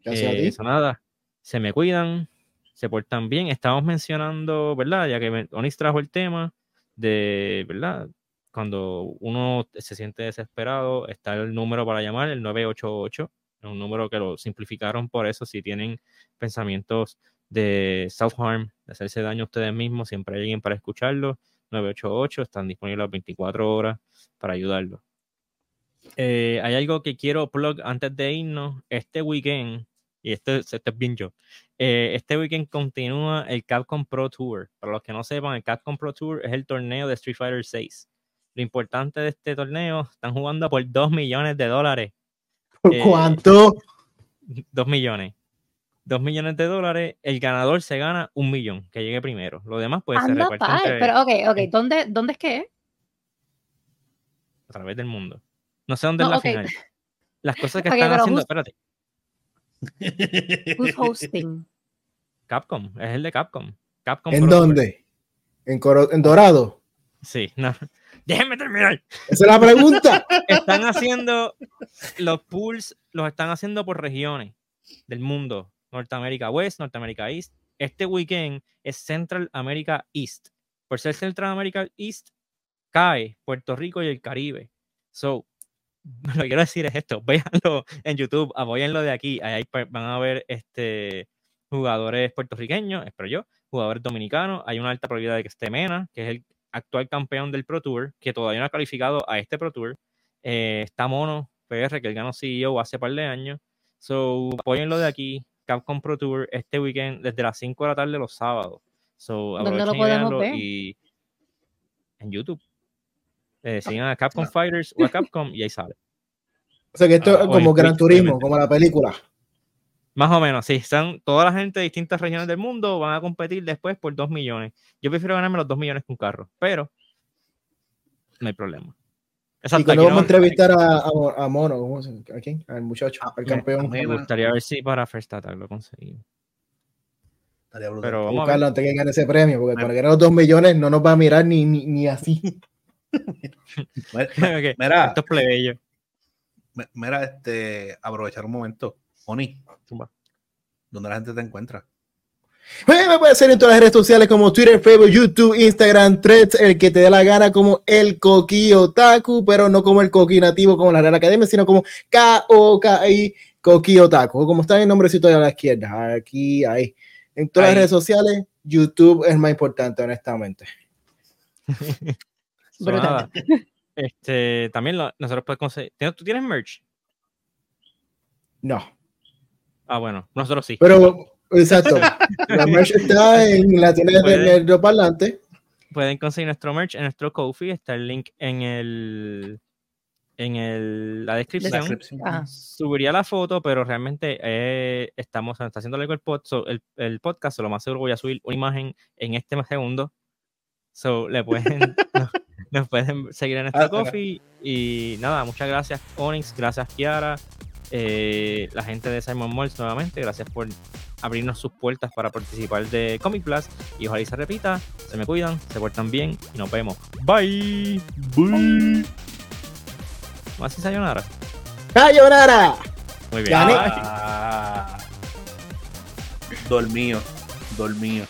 Gracias a Eh, ti. eso nada, se me cuidan, se portan bien. Estamos mencionando, ¿verdad? Ya que Onyx trajo el tema de, ¿verdad? Cuando uno se siente desesperado, está el número para llamar, el 988. Un número que lo simplificaron por eso. Si tienen pensamientos de self-harm, de hacerse daño a ustedes mismos, siempre hay alguien para escucharlo. 988, están disponibles las 24 horas para ayudarlos. Eh, hay algo que quiero plug antes de irnos. Este weekend, y este, este es bien eh, este weekend continúa el Capcom Pro Tour. Para los que no sepan, el Capcom Pro Tour es el torneo de Street Fighter 6. Lo importante de este torneo, están jugando por 2 millones de dólares. ¿Por eh, cuánto? 2 millones. 2 millones de dólares, el ganador se gana un millón, que llegue primero. Lo demás se Anda, reparte pal, entre- Pero, ok, ok, ¿dónde, ¿dónde es que es? a través del mundo. No sé dónde No, es la final. Las cosas que están haciendo, who's- espérate, Who's hosting? Capcom, es el de Capcom. Capcom ¿En Pro dónde? ¿En, Coro- en Dorado? Sí, no. Déjenme terminar. Esa es la pregunta. Están haciendo los pools, los están haciendo por regiones del mundo. Norteamérica West, Norteamérica East. Este weekend es Central America East. Por ser Central America East, cae Puerto Rico y el Caribe. So, lo que quiero decir es esto, véanlo en YouTube, apoyenlo de aquí, ahí pa- van a ver este jugadores puertorriqueños, espero yo, jugadores dominicanos, hay una alta probabilidad de que esté Mena, que es el actual campeón del Pro Tour, que todavía no ha calificado a este Pro Tour, Eh, está Mono PR, que él ganó CEO hace par de años, so apoyenlo de aquí, Capcom Pro Tour, este weekend desde las 5 de la tarde los sábados, so ¿Dónde lo podemos ver? y en YouTube. Eh, sigan a Capcom Fighters o a Capcom y ahí sale. O sea que esto Ah, es o como Gran Twitch, Turismo, obviamente. como la película. Más o menos, sí. Están toda la gente de distintas regiones del mundo van a competir después por 2 millones. Yo prefiero ganarme los 2 millones con carro, pero no hay problema. Y Exacto, cuando aquí vamos a no- entrevistar a, a, a Mono, ¿cómo se- ¿a quién? Al muchacho, Ah, al campeón. me- me gustaría ver si para First Attack lo conseguimos. Pero vamos a Buscarlo ver. antes que gane ese premio, porque cuando gane los dos millones no nos va a mirar ni, ni, ni así. Mira, Ok, mira, Esto es plebeyo. mi- mira, este, aprovechar un momento. Oni. ¿dónde la gente te encuentra? Pues, me puede ser en todas las redes sociales como Twitter, Facebook, YouTube, Instagram, Threads, el que te dé la gana como el Coqui Otaku, pero no como el Coqui nativo como la Real Academia, sino como K-O-K-I Coqui Otaku, como está el nombrecito de a la izquierda, aquí, ahí. En todas Ahí. las redes sociales, YouTube es más importante, honestamente. Brutal. nada, Este, también lo- nosotros podemos conseguir. ¿Tienes- ¿Tú tienes merch? No, Ah, bueno, nosotros sí. pero exacto. La merch está en la tienda de Puede. Nerdo Parlante. pueden conseguir nuestro merch en nuestro Kofi. Está el link en el en el, la descripción. Descripción. Ajá. Subiría la foto, pero realmente eh, estamos está haciendo algo el, pod, so, el, el podcast. so lo más seguro voy a subir una imagen en este segundo. So, le pueden, nos, nos pueden seguir en nuestro Ah, acá. coffee. Y nada, muchas gracias, Onyx. Gracias, Kiara. Eh, la gente de Simon Malls nuevamente. Gracias por abrirnos sus puertas para participar de Comic Plus. Y ojalá y se repita. Se me cuidan, se portan bien y nos vemos. Bye. Bye. Más y sayonara. ¡Sayonara! Muy bien. Ah. Dormido, dormido.